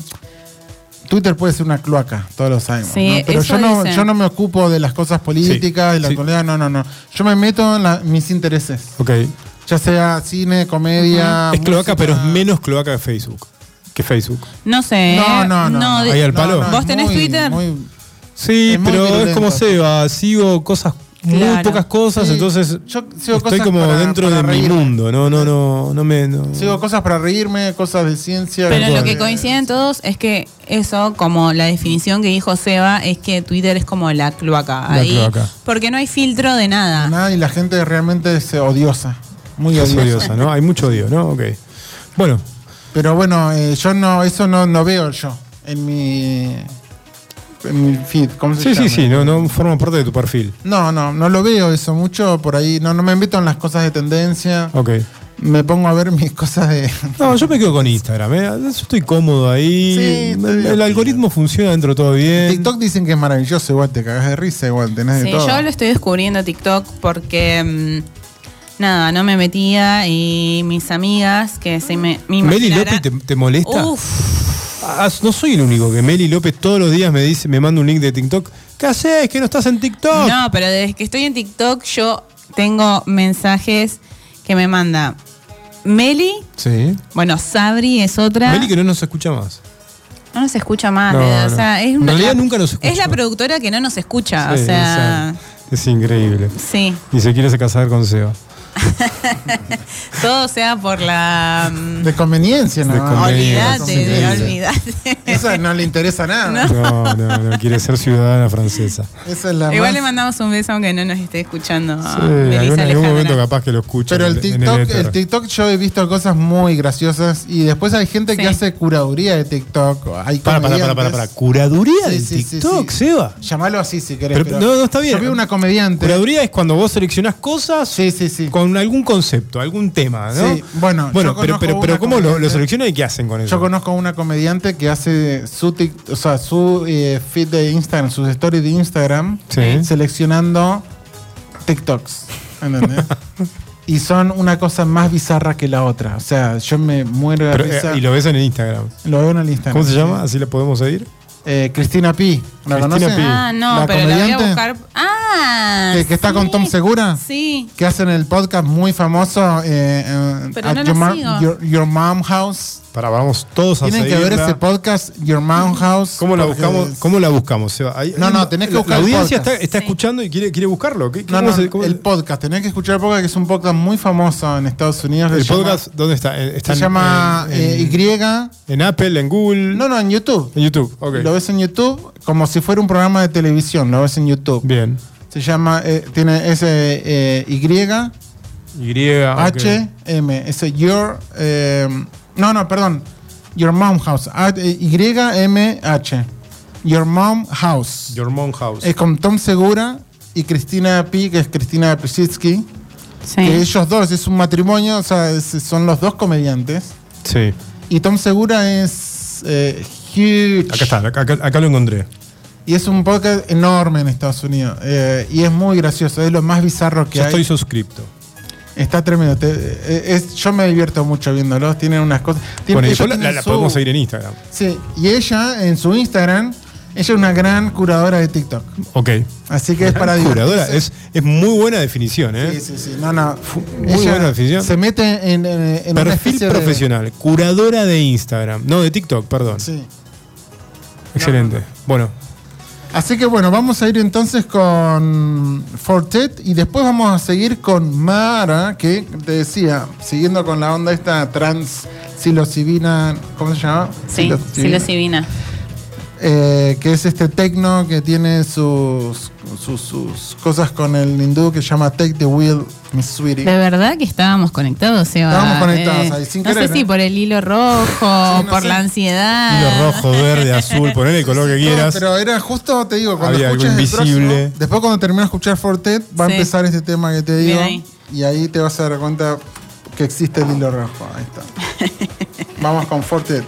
A: Twitter puede ser una cloaca, todos lo sabemos.
C: Sí,
A: ¿no? Pero
C: eso
A: yo no,
C: dicen.
A: yo no me ocupo de las cosas políticas,
B: Sí,
A: de la
B: sí.
A: actualidad, no, no, no. Yo me meto en la- mis intereses.
B: Ok.
A: Ya sea cine, comedia.
B: Es cloaca,
A: música.
B: pero es menos cloaca que Facebook. Que Facebook.
C: No sé.
A: No, no, no. no.
B: Ahí al palo.
C: ¿Vos tenés
A: muy-
C: Twitter?
A: muy-
B: Sí,
A: Es
B: pero es como Seba, sigo cosas, muy
C: Claro.
B: pocas cosas,
A: Sí,
B: entonces
A: yo sigo
B: estoy
A: cosas
B: como
A: para-
B: dentro
A: para
B: de mi mundo, no, no, no, no me... no-
A: Sigo cosas para reírme, cosas de ciencia.
C: Pero lo que
A: de-
C: coinciden todos es que eso, como la definición que dijo Seba, es que Twitter es como la cloaca.
B: La
C: ahí,
B: cloaca.
C: Porque no hay filtro de nada.
A: Nada, y la gente realmente es odiosa. Muy odiosa.
B: odiosa, ¿no? Hay mucho odio, ¿no? Ok. Bueno,
A: Pero bueno, eh, yo no, eso no, no veo yo en mi, en mi feed. ¿Cómo se
B: sí,
A: llama?
B: sí, sí, no, no forma parte de tu perfil.
A: No, no, no lo veo eso mucho por ahí. No, no me meto en las cosas de tendencia.
B: Ok.
A: Me pongo a ver <laughs> mis cosas de.
B: No, yo me quedo con Instagram, ¿eh? Yo estoy cómodo ahí.
A: Sí,
B: el, algoritmo funciona dentro de todo bien.
A: TikTok dicen que es maravilloso, igual te cagas de risa, igual tenés de
C: Sí,
A: todo.
C: yo lo estoy descubriendo TikTok porque mm, nada, no me metía y mis amigas que se me, me
B: Meli López te, te molesta.
C: Uf,
B: Ah, no soy el único que Meli López todos los días me dice, me manda un link de TikTok. ¿Qué haces? ¿Que no estás en TikTok?
C: no, pero desde que estoy en TikTok yo tengo mensajes que me manda Meli,
B: Sí.
C: bueno, Sabri es otra.
B: Meli que no nos escucha más.
C: No nos escucha más,
B: No,
C: eh, o sea, es
B: En realidad
C: la-
B: nunca nos
C: Es
B: escucha.
C: la productora que no nos escucha,
B: Sí,
C: o sea,
B: Es increíble.
C: sí,
B: Y se quiere casar con Seba. <laughs>
C: todo sea por la mm,
A: De conveniencia, ¿no?
B: De conveniencia.
C: olvídate, olvídate.
A: Eso no le interesa nada.
B: No, no, no, quiere ser ciudadana francesa.
A: Esa es la
C: Igual
A: más-
C: le mandamos un beso aunque no nos esté escuchando.
B: Sí,
C: Melissa
B: algún- en algún momento capaz que lo escucha.
A: Pero el TikTok,
B: éter.
A: el TikTok yo he visto cosas muy graciosas y después hay gente que hace curaduría de TikTok. Hay
B: Para, para, para, para, para. ¿Curaduría
A: Sí,
B: de TikTok,
A: sí.
B: Seba?
A: Llamalo así si querés.
B: Pero,
A: pero
B: no, no está bien.
A: Yo vi una comediante.
B: Curaduría es cuando vos seleccionás cosas
A: Sí, sí, sí.
B: con algún concepto, algún tema, ¿no?
A: Sí, bueno,
B: bueno
A: yo
B: pero, pero, pero ¿cómo lo, lo seleccionan y qué hacen con eso?
A: Yo conozco a una comediante que hace su, tic- o sea, su eh, feed de Instagram, sus stories de Instagram,
B: Sí.
A: seleccionando TikToks. ¿Entendés? <laughs> y son una cosa más bizarra que la otra. O sea, yo me muero de
B: Pero,
A: risa.
B: eh, y lo ves en el Instagram.
A: Lo veo en el Instagram.
B: ¿Cómo se llama? Así la podemos seguir.
A: Eh, Cristina Pi. ¿La
B: Cristina
A: conoces?
B: Pi.
C: Ah, no,
A: ¿La
C: pero la voy a buscar. Ah,
A: Que- que está
C: sí.
A: con Tom Segura.
C: Sí.
A: Que hacen el podcast muy famoso. eh, eh,
C: Pero
A: at
C: no
A: your, Mom-
C: sigo.
A: Your- Your Mom House.
B: Para, vamos todos a
A: Tienen que ver ese podcast, Your Mom House.
B: ¿Cómo la buscamos?
A: es-
B: ¿Cómo la buscamos? Seba? Ahí-
A: No, no, tenés que
B: la-
A: buscar
B: La
A: el
B: audiencia
A: podcast.
B: está, está
C: Sí.
B: escuchando y quiere, quiere buscarlo. ¿Qué-
A: No,
B: cómo
A: no,
B: se- cómo-
A: el podcast. Tenés que escuchar el podcast, que es un podcast muy famoso en Estados Unidos.
B: el
A: se llama-
B: podcast, ¿dónde está? Eh, Está
A: se
B: en-
A: llama
B: en,
A: eh, Y.
B: en Apple, en Google,
A: No, no, en YouTube.
B: en YouTube. Ok.
A: Lo ves en YouTube como si fuera un programa de televisión. Lo ves en YouTube.
B: Bien.
A: Se llama, eh, tiene ese eh, Y,
B: Y.
A: H, M. Ese Your. eh, no, no, perdón. Your Mom House. A- Y, M, H. Your Mom House.
B: Your Mom House.
A: Es con Tom Segura y Cristina Pi, que es Cristina Pisitsky.
C: Sí.
A: Que ellos dos, es un matrimonio, o sea, es- son los dos comediantes.
B: Sí.
A: Y Tom Segura es eh, huge.
B: Acá está, acá, acá- acá lo encontré.
A: Y es un podcast enorme en Estados Unidos. eh, y es muy gracioso, es lo más bizarro que
B: Ya
A: hay.
B: estoy suscripto.
A: Está tremendo. te- eh, es- yo me divierto mucho viéndolos. Tienen unas cosas. tienen-
B: Bueno, y
A: ellos
B: después la, la
A: su-
B: podemos seguir en Instagram.
A: Sí, y ella en su Instagram, ella es una gran curadora de TikTok.
B: Ok.
A: Así que es para
B: Curadora.
A: divertirse.
B: Es, es muy buena definición, ¿eh?
A: Sí, sí, sí. No, no.
B: muy buena definición.
A: Se mete en, en, en una
B: Perfil
A: de-
B: profesional. Curadora de Instagram. No, de TikTok, perdón.
A: Sí.
B: Excelente. Bueno,
A: Así que bueno, vamos a ir entonces con Fortet y después vamos a seguir con Mara, que te decía, siguiendo con la onda esta trans psilocibina, ¿cómo se llama?
C: Sí, psilocibina.
A: Eh, que es este tecno que tiene sus, sus, sus cosas con el hindú que se llama Take the Wheel, Miss Sweetie.
C: De verdad que estábamos conectados, Seba.
A: Estábamos conectados ahí, sin
C: No
A: querer,
C: sé si
A: ¿eh?
C: por el hilo rojo,
A: Sí, no
C: por
A: sé.
C: la ansiedad.
B: hilo rojo, verde, azul, ponele el color que
A: No,
B: quieras.
A: pero era justo, te digo, cuando
B: Había algo
A: el
B: invisible.
A: próximo, después cuando termine de escuchar Fortet, va
C: Sí.
A: a empezar este tema que te digo.
C: Ahí.
A: Y ahí te vas a dar cuenta que existe el hilo rojo. Ahí está. <laughs> Vamos con Fortet.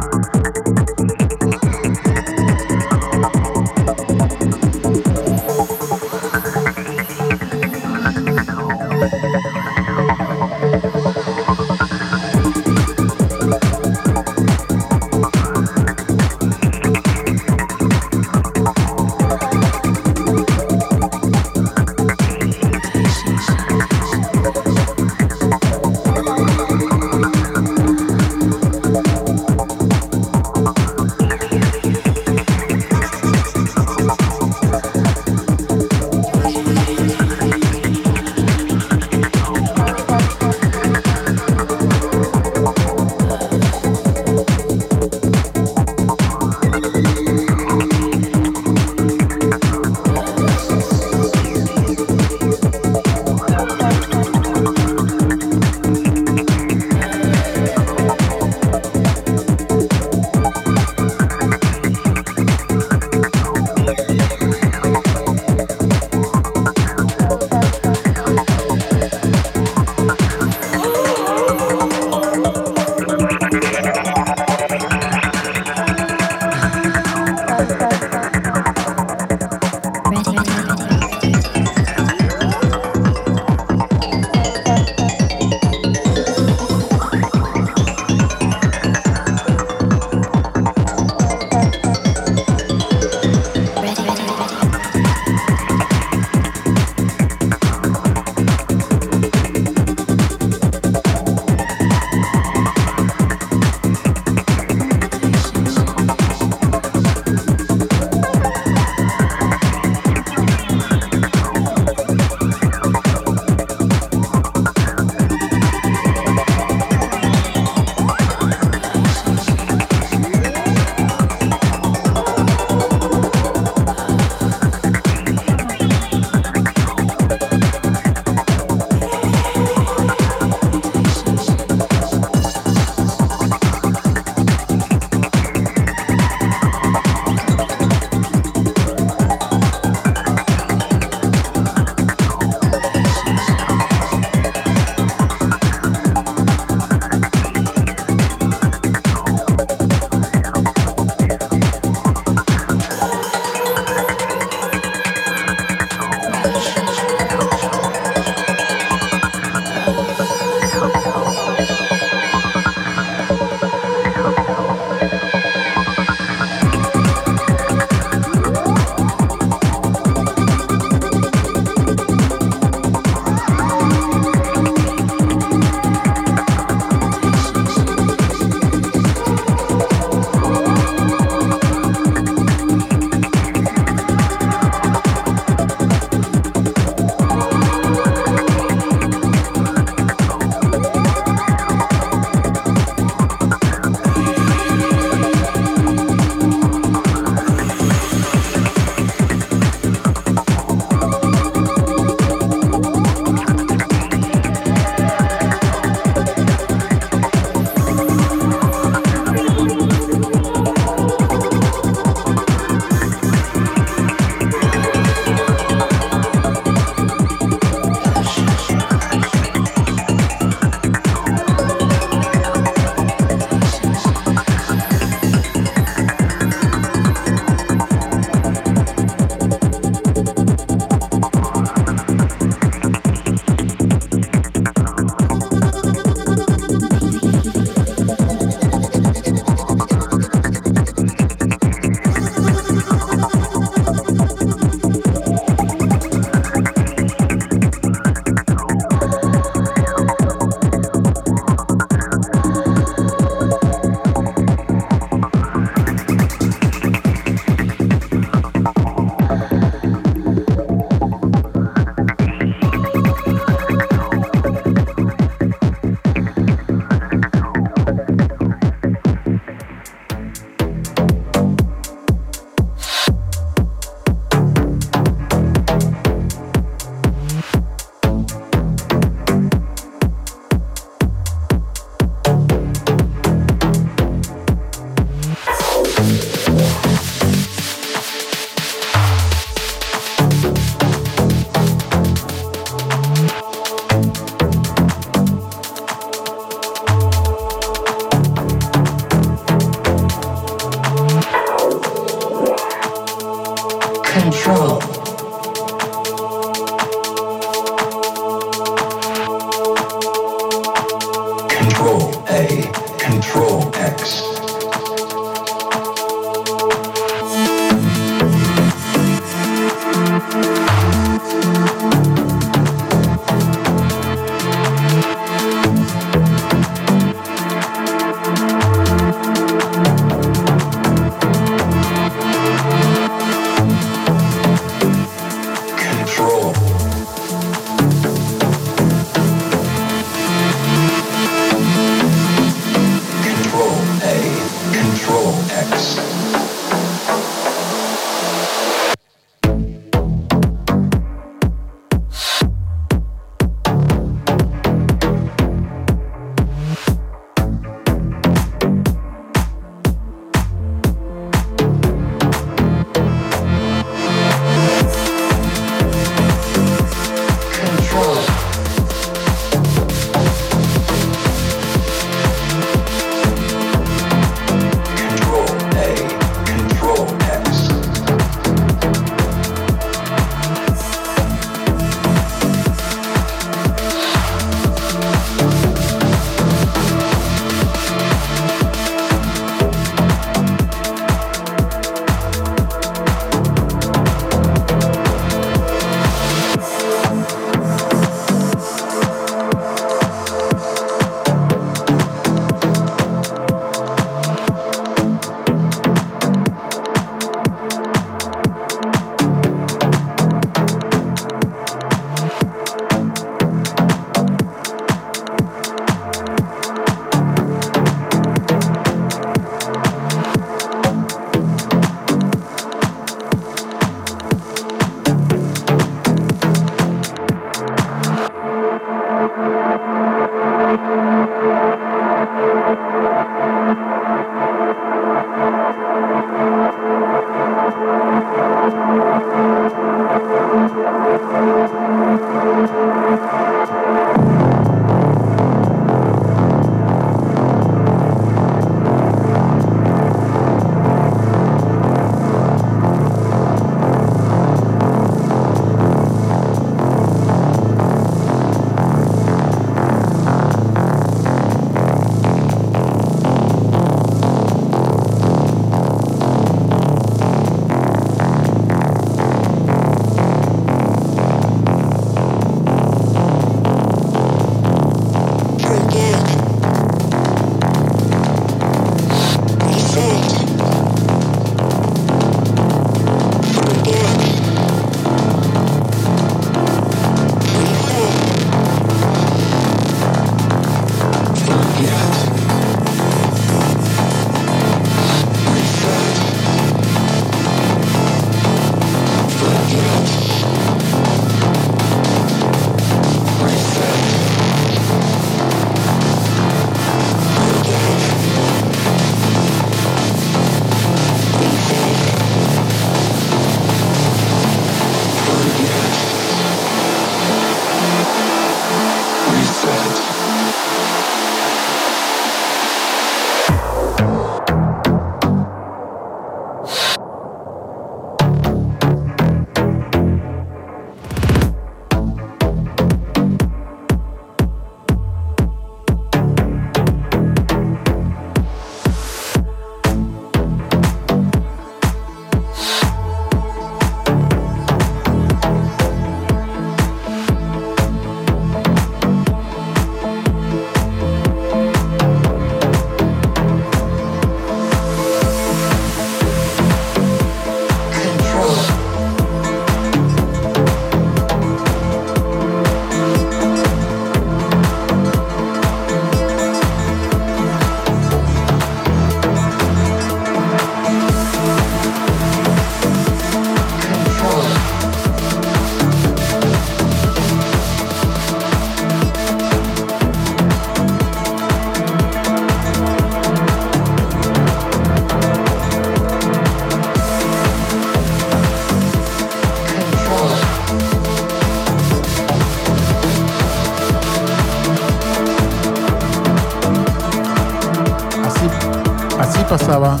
A: Pasaba.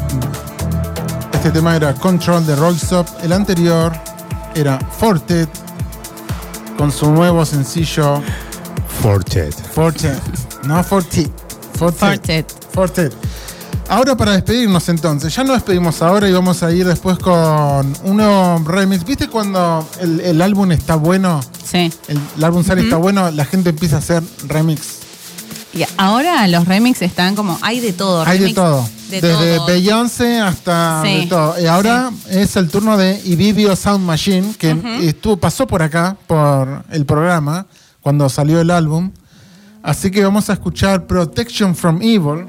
A: Este tema era Control de Rollstop. El anterior era Fortet con su nuevo sencillo
B: Fortet.
A: Fortet. No Fortet.
C: Fortet.
A: Fortet. Ahora para despedirnos entonces, ya nos despedimos ahora y vamos a ir después con uno remix. ¿Viste cuando el, el álbum está bueno?
C: Sí.
A: El, el álbum sale está bueno, la gente empieza a hacer remix.
C: Y ahora los remix están como. Hay de todo.
A: Hay de
C: remix
A: todo.
C: De
A: Desde
C: todo.
A: Beyoncé hasta
C: Sí.
A: de todo. Y ahora es el turno de Ibibio Sound Machine, que estuvo, pasó por acá, por el programa, cuando salió el álbum. Así que vamos a escuchar Protection from Evil,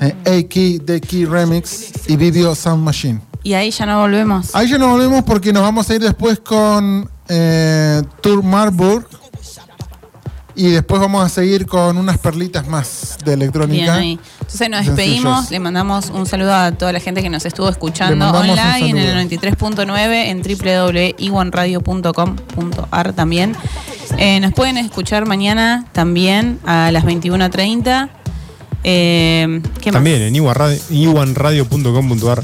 A: eh, A-Key, The Key Remix, Ibibio Sound Machine.
C: Y ahí ya no volvemos.
A: Ahí ya nos volvemos porque nos vamos a ir después con eh, Tour Marburg. Y después vamos a seguir con unas perlitas más de
C: Bien
A: electrónica.
C: ahí. Entonces nos
A: Sencillos.
C: despedimos, le mandamos un saludo a toda la gente que nos estuvo escuchando online en el
A: saludo.
C: 93.9 en www.iwanradio.com.ar también. Eh, nos pueden escuchar mañana también a las 21.30. Eh.
B: También en iwanradio- iwanradio.com.ar.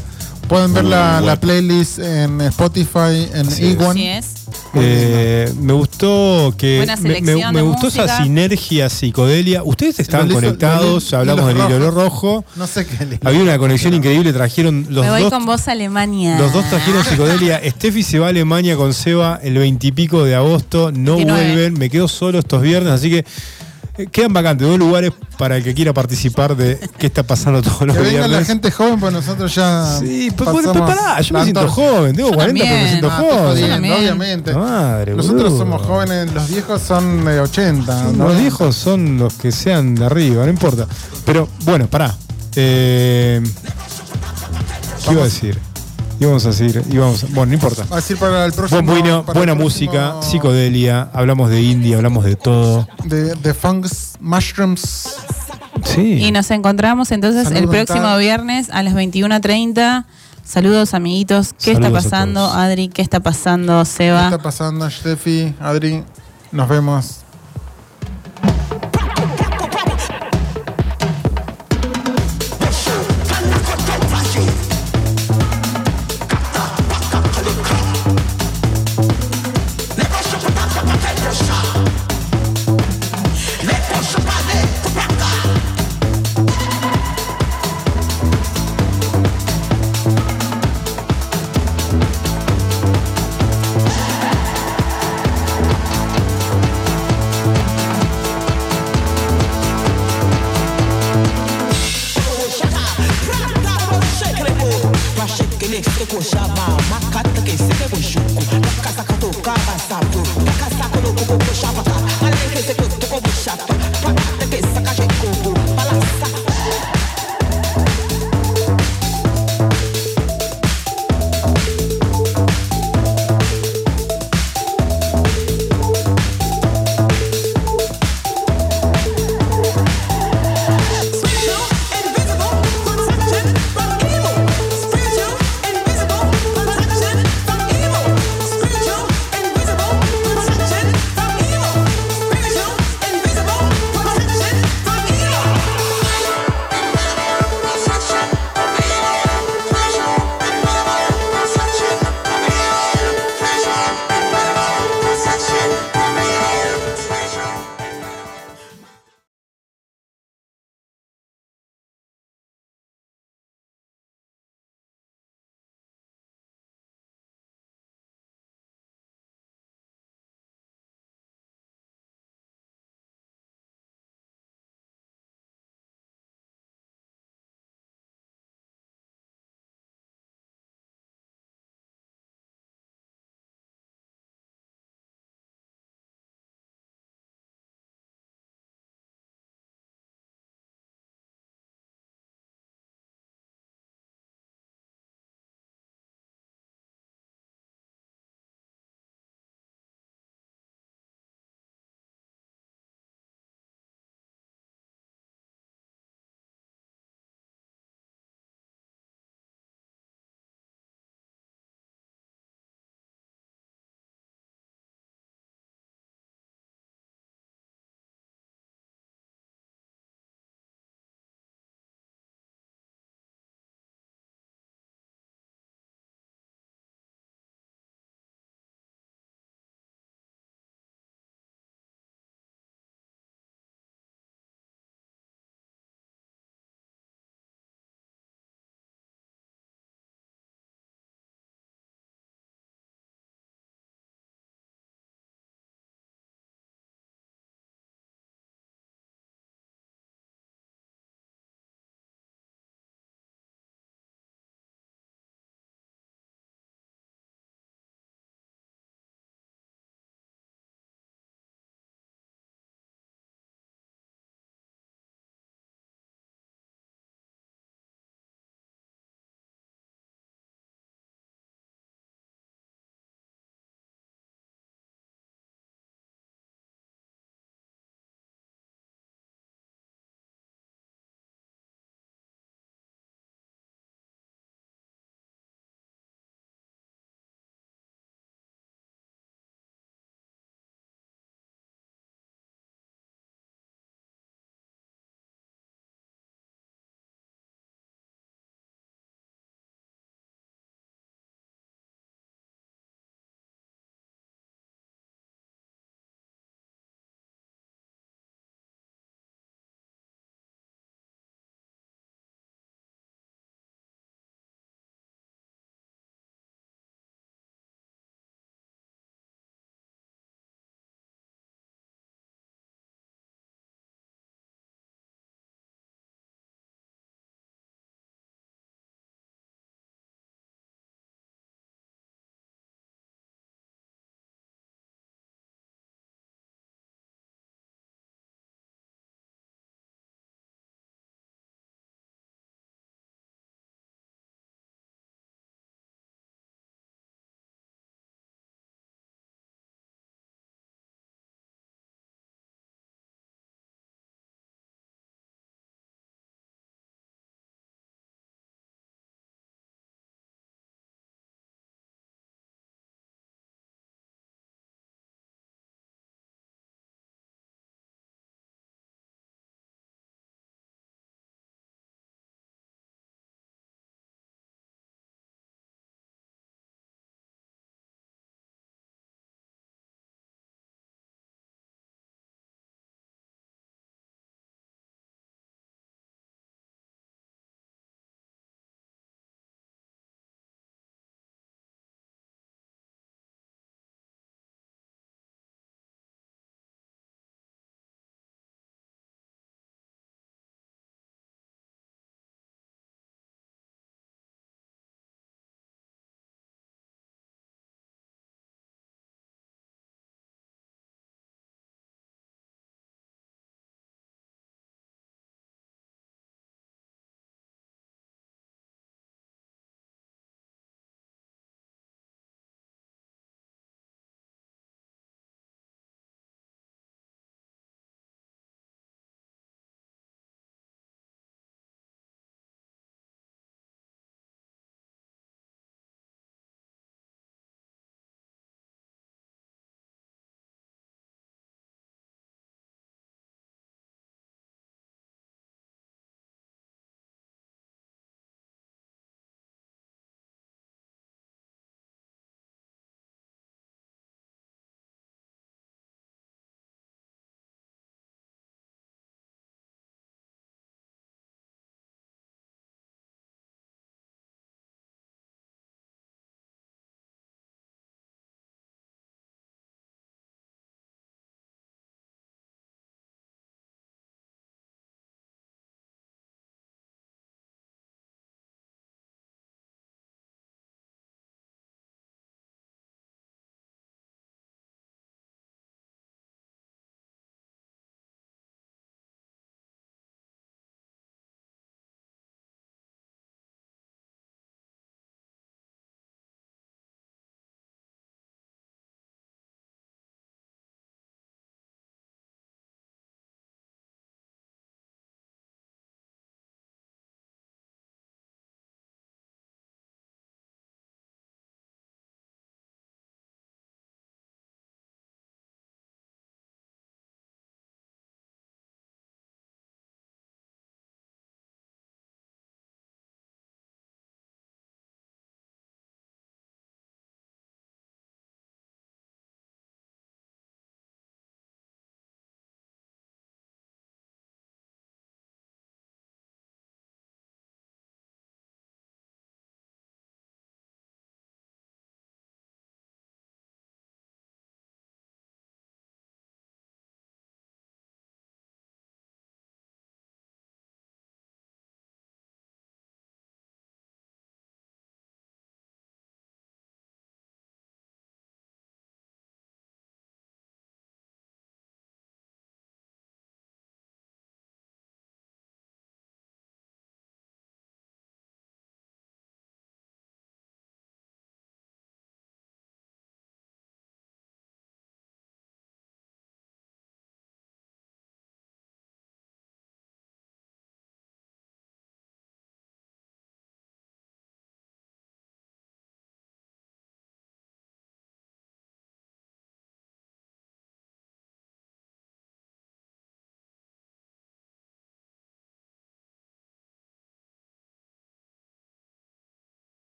A: Pueden ver la, playlist en Spotify, en.
B: Así es. Eh, me gustó que me, me- me gustó esa sinergia psicodelia. Ustedes estaban
A: hizo-
B: conectados,
A: lo-
B: hablamos del hilo rojo.
A: No sé qué le-
B: Había una conexión increíble, trajeron los
C: Me voy
B: dos.
C: con vos a Alemania.
B: Los dos trajeron psicodelia. <laughs> Steffi se va a Alemania con Seba el veintipico de agosto. No
C: 29.
B: vuelven. Me quedo solo estos viernes. Así que quedan vacantes dos lugares para el que quiera participar de qué está pasando todos los
A: Que venga
B: viernes.
A: la gente joven, pues nosotros ya.
B: Sí, pues, pero pará, yo me siento joven. Tengo
C: Yo
B: 40, pero me siento joven.
A: jodiendo, obviamente.
B: Madre,
A: Nosotros
B: boludo.
A: somos jóvenes, los viejos son de 80.
B: Los
A: 90.
B: viejos son los que sean de arriba, no importa. Pero bueno, pará. Eh, ¿Qué iba a decir? Íbamos a decir, íbamos a- bueno, no importa.
A: Va a decir para el próximo.
B: Buen
A: para
B: buena
A: el próximo
B: música, psicodelia, hablamos de indie, hablamos de todo.
A: De, de fungus, mushrooms.
B: Sí.
C: Y nos encontramos entonces
A: Salud
C: el próximo viernes a las 21.30. Saludos, amiguitos. ¿Qué
B: Saludos
C: está pasando. Adri? ¿Qué está pasando,
A: ¿Qué
C: Seba?
A: está pasando, Steffi, Adri? Nos vemos.